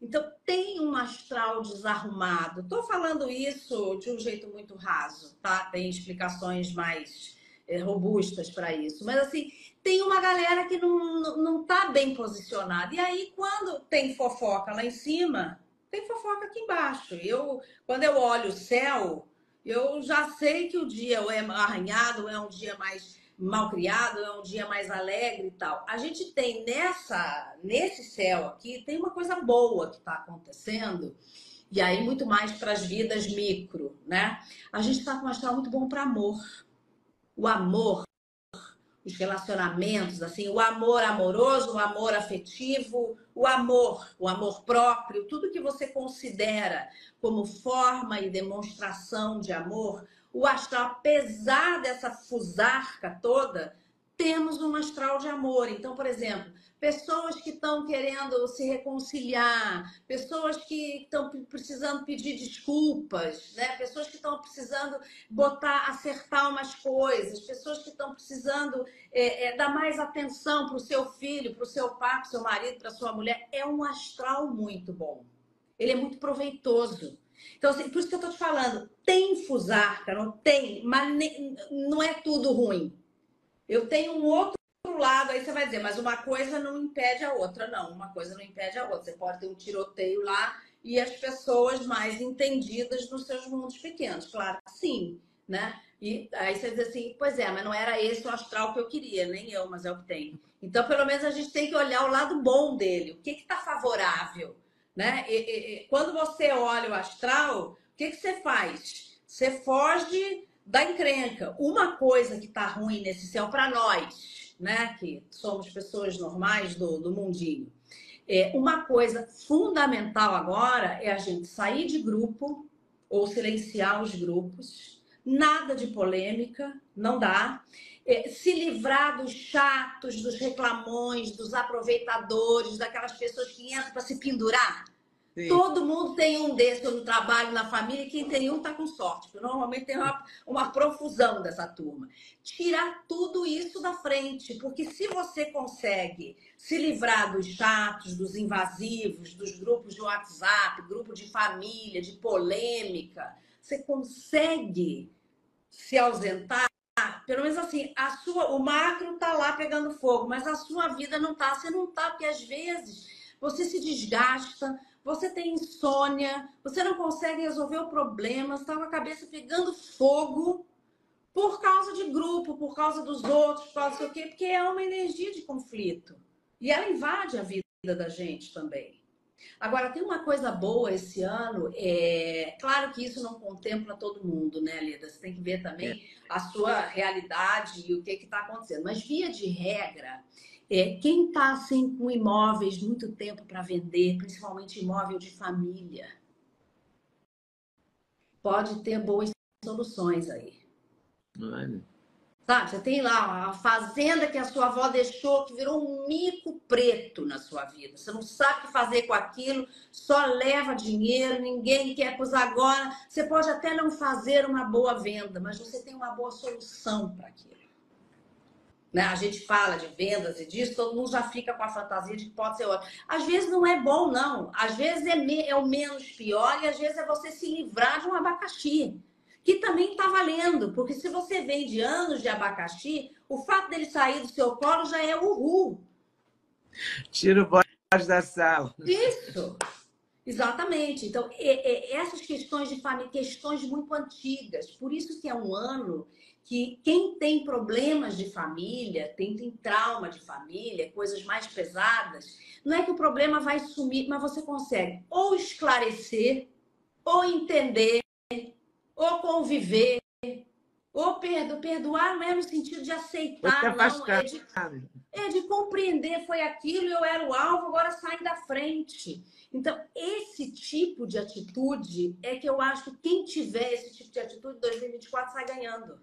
Speaker 2: Então, tem um astral desarrumado. Estou falando isso de um jeito muito raso, tá? Tem explicações mais é, robustas para isso. Mas, assim, tem uma galera que não, não tá bem posicionada. E aí, quando tem fofoca lá em cima, tem fofoca aqui embaixo. Eu, quando eu olho o céu, eu já sei que o dia é arranhado, é um dia mais mal criado, é um dia mais alegre e tal. A gente tem nessa nesse céu aqui tem uma coisa boa que está acontecendo e aí muito mais para as vidas micro, né? A gente está com um astral muito bom para amor. O amor, os relacionamentos, assim, o amor amoroso, o amor afetivo, o amor, o amor próprio, tudo que você considera como forma e demonstração de amor, o astral, apesar dessa fusarca toda, temos um astral de amor. Então, por exemplo, pessoas que estão querendo se reconciliar, pessoas que estão precisando pedir desculpas, né? pessoas que estão precisando botar, acertar umas coisas, pessoas que estão precisando é, é, dar mais atenção para o seu filho, para o seu pai, para o seu marido, para sua mulher. É um astral muito bom. Ele é muito proveitoso. Então, assim, por isso que eu estou te falando, tem fusarca, não tem, mas não é tudo ruim. Eu tenho um outro lado, aí você vai dizer, mas uma coisa não impede a outra. Não, uma coisa não impede a outra. Você pode ter um tiroteio lá e as pessoas mais entendidas nos seus mundos pequenos. Claro que sim, né? E aí você diz assim, pois é, mas não era esse o astral que eu queria, nem eu, mas é o que tem. Então, pelo menos a gente tem que olhar o lado bom dele. O que está favorável? Né? E, e, quando você olha o astral, o que, que você faz? Você foge da encrenca. Uma coisa que está ruim nesse céu para nós, né? Que somos pessoas normais do, do mundinho. É, uma coisa fundamental agora é a gente sair de grupo ou silenciar os grupos. Nada de polêmica, não dá. É, se livrar dos chatos, dos reclamões, dos aproveitadores, daquelas pessoas que entram para se pendurar. Sim. Todo mundo tem um desse no trabalho, na família, e quem tem um está com sorte. Porque normalmente tem uma, uma profusão dessa turma. Tirar tudo isso da frente, porque se você consegue se livrar dos chatos, dos invasivos, dos grupos de WhatsApp, grupo de família, de polêmica, você consegue se ausentar pelo menos assim, a sua, o macro tá lá pegando fogo, mas a sua vida não tá. Você não tá, porque às vezes você se desgasta, você tem insônia, você não consegue resolver o problema, está com a cabeça pegando fogo por causa de grupo, por causa dos outros, por causa do quê? Porque é uma energia de conflito. E ela invade a vida da gente também. Agora, tem uma coisa boa esse ano, é claro que isso não contempla todo mundo, né, Leda? Você tem que ver também é. a sua realidade e o que está acontecendo. Mas, via de regra, é, quem está assim, com imóveis muito tempo para vender, principalmente imóvel de família, pode ter boas soluções aí.
Speaker 3: Olha.
Speaker 2: Sabe, você tem lá a fazenda que a sua avó deixou, que virou um mico preto na sua vida. Você não sabe o que fazer com aquilo, só leva dinheiro, ninguém quer coisa agora. Você pode até não fazer uma boa venda, mas você tem uma boa solução para aquilo. Né? A gente fala de vendas e disso, todo mundo já fica com a fantasia de que pode ser ótimo. Às vezes não é bom, não. Às vezes é, é o menos pior e às vezes é você se livrar de um abacaxi que também está valendo, porque se você vende anos de abacaxi, o fato dele sair do seu colo já é uhul.
Speaker 3: Tira o bode da sala.
Speaker 2: Isso, exatamente. Então, é, é, essas questões de família, questões muito antigas, por isso que é um ano que quem tem problemas de família, tem, tem trauma de família, coisas mais pesadas, não é que o problema vai sumir, mas você consegue ou esclarecer, ou entender, ou conviver, ou perdo, perdoar não é no sentido de aceitar, não, é de, é de compreender, foi aquilo, eu era o alvo, agora sai da frente. Então, esse tipo de atitude é que eu acho que quem tiver esse tipo de atitude, 2024 sai ganhando.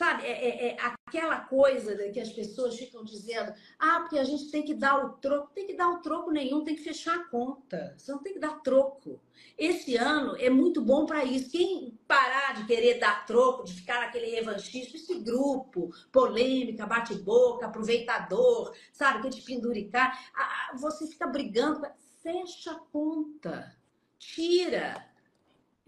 Speaker 2: Sabe, é, é, é, aquela coisa que as pessoas ficam dizendo, ah, porque a gente tem que dar o troco. Tem que dar o troco nenhum, tem que fechar a conta. Você não tem que dar troco. Esse ano é muito bom para isso. Quem parar de querer dar troco, de ficar naquele revanchismo, esse grupo, polêmica, bate-boca, aproveitador, sabe, que te penduricar, você fica brigando, fecha a conta. Tira,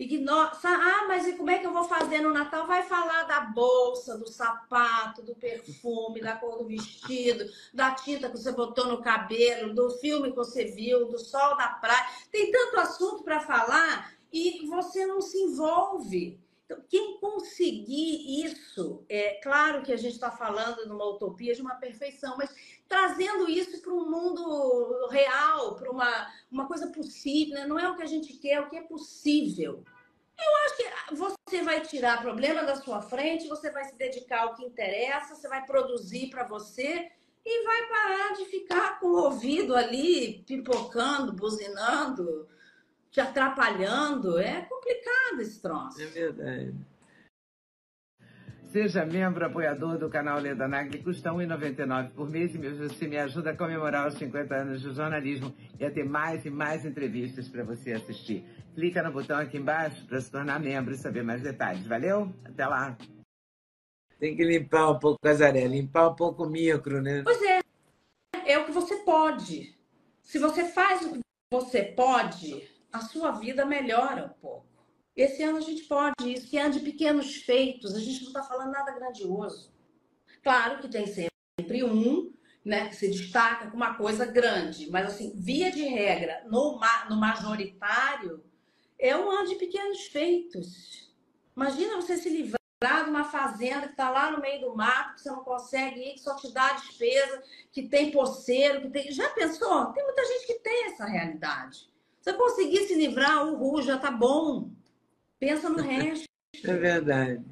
Speaker 2: Ignora. Ah, mas e como é que eu vou fazer no Natal? Vai falar da bolsa, do sapato, do perfume, da cor do vestido, da tinta que você botou no cabelo, do filme que você viu, do sol da praia. Tem tanto assunto para falar e você não se envolve. Então, quem conseguir isso, é claro que a gente está falando de uma utopia, de uma perfeição, mas trazendo isso para um mundo real, para uma, uma coisa possível, né? não é o que a gente quer, é o que é possível. Eu acho que você vai tirar problema da sua frente, você vai se dedicar ao que interessa, você vai produzir para você e vai parar de ficar com o ouvido ali pipocando, buzinando, te atrapalhando. É complicado esse troço.
Speaker 3: É verdade. Seja membro apoiador do canal Leda Nagli, custa R$ 1,99 por mês e você me ajuda a comemorar os 50 anos de jornalismo e a ter mais e mais entrevistas para você assistir. Clica no botão aqui embaixo para se tornar membro e saber mais detalhes. Valeu? Até lá! Tem que limpar um pouco, Casaré, limpar um pouco o micro, né?
Speaker 2: Pois é, é o que você pode. Se você faz o que você pode, a sua vida melhora um pouco. Esse ano a gente pode isso, que é ano de pequenos feitos, a gente não está falando nada grandioso. Claro que tem sempre um né, que se destaca com uma coisa grande, mas assim, via de regra, no, no majoritário, é um ano de pequenos feitos. Imagina você se livrar de uma fazenda que está lá no meio do mato, que você não consegue ir, que só te dá despesa, que tem poceiro, que tem. Já pensou? Tem muita gente que tem essa realidade. Se você conseguir se livrar, o Ru já tá bom. Pensa no resto. (laughs)
Speaker 3: É verdade.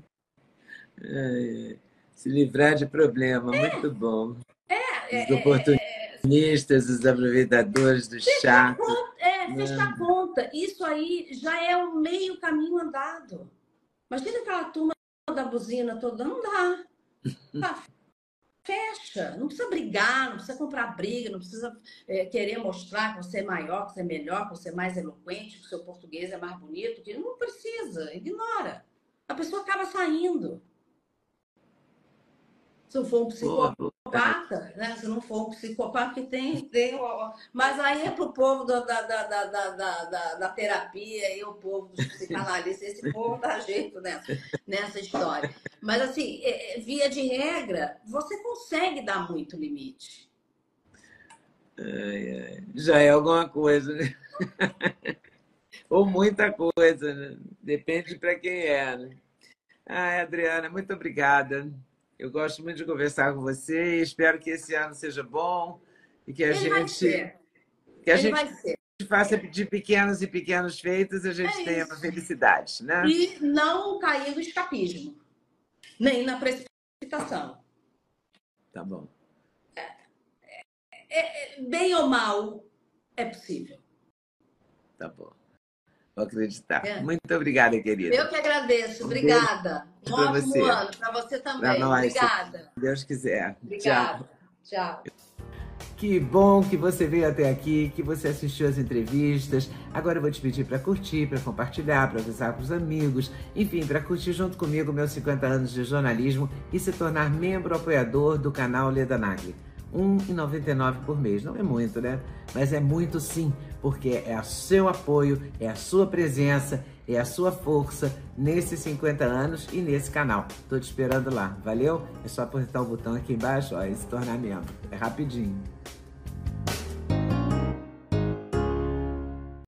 Speaker 3: É, se livrar de problema, é. muito bom.
Speaker 2: É,
Speaker 3: os é, oportunistas, os aproveitadores do chato.
Speaker 2: É, fechar a conta. Isso aí já é o meio caminho andado. Imagina aquela turma da buzina toda. Não dá. (laughs) Fecha. Não precisa brigar, não precisa comprar briga, não precisa é, querer mostrar que você é maior, que você é melhor, que você é mais eloquente, que o seu português é mais bonito. Que não precisa, ignora. A pessoa acaba saindo. Se não for um psicopata, né? Se não for um psicopata que tem, tem mas aí é pro povo da, da, da, da, da, da, terapia e o povo dos psicanalistas, esse (laughs) povo dá jeito nessa, nessa história. Mas assim, é, é, via de regra, você consegue dar muito limite.
Speaker 3: Ai, ai. Já é alguma coisa, né? (laughs) Ou muita coisa, né? Depende para quem é, né? Ai, Adriana, muito obrigada. Eu gosto muito de conversar com você e espero que esse ano seja bom, E que a
Speaker 2: Ele
Speaker 3: gente. Que a
Speaker 2: Ele
Speaker 3: gente faça de pequenos e pequenos feitos, a gente
Speaker 2: É
Speaker 3: tenha uma felicidade, né?
Speaker 2: E não cair no escapismo, nem na precipitação.
Speaker 3: Tá bom.
Speaker 2: Bem ou mal, é possível.
Speaker 3: Tá bom. Vou acreditar.
Speaker 2: É.
Speaker 3: Muito obrigada, querida.
Speaker 2: Eu que agradeço. Obrigada. Um ótimo
Speaker 3: você.
Speaker 2: ano para você também.
Speaker 3: Pra nós.
Speaker 2: Obrigada.
Speaker 3: Se Deus quiser. Tchau.
Speaker 2: Obrigada. Tchau.
Speaker 3: Que bom que você veio até aqui, que você assistiu as entrevistas. Agora eu vou te pedir para curtir, para compartilhar, para avisar para os amigos, enfim, para curtir junto comigo meus 50 anos de jornalismo e se tornar membro apoiador do canal Leda Nagli. R$ 1,99 por mês. Não é muito, né? Mas é muito sim, porque é o seu apoio, é a sua presença, é a sua força nesses 50 anos e nesse canal. Tô te esperando lá, valeu? É só apertar o botão aqui embaixo ó, e se tornar membro. É rapidinho.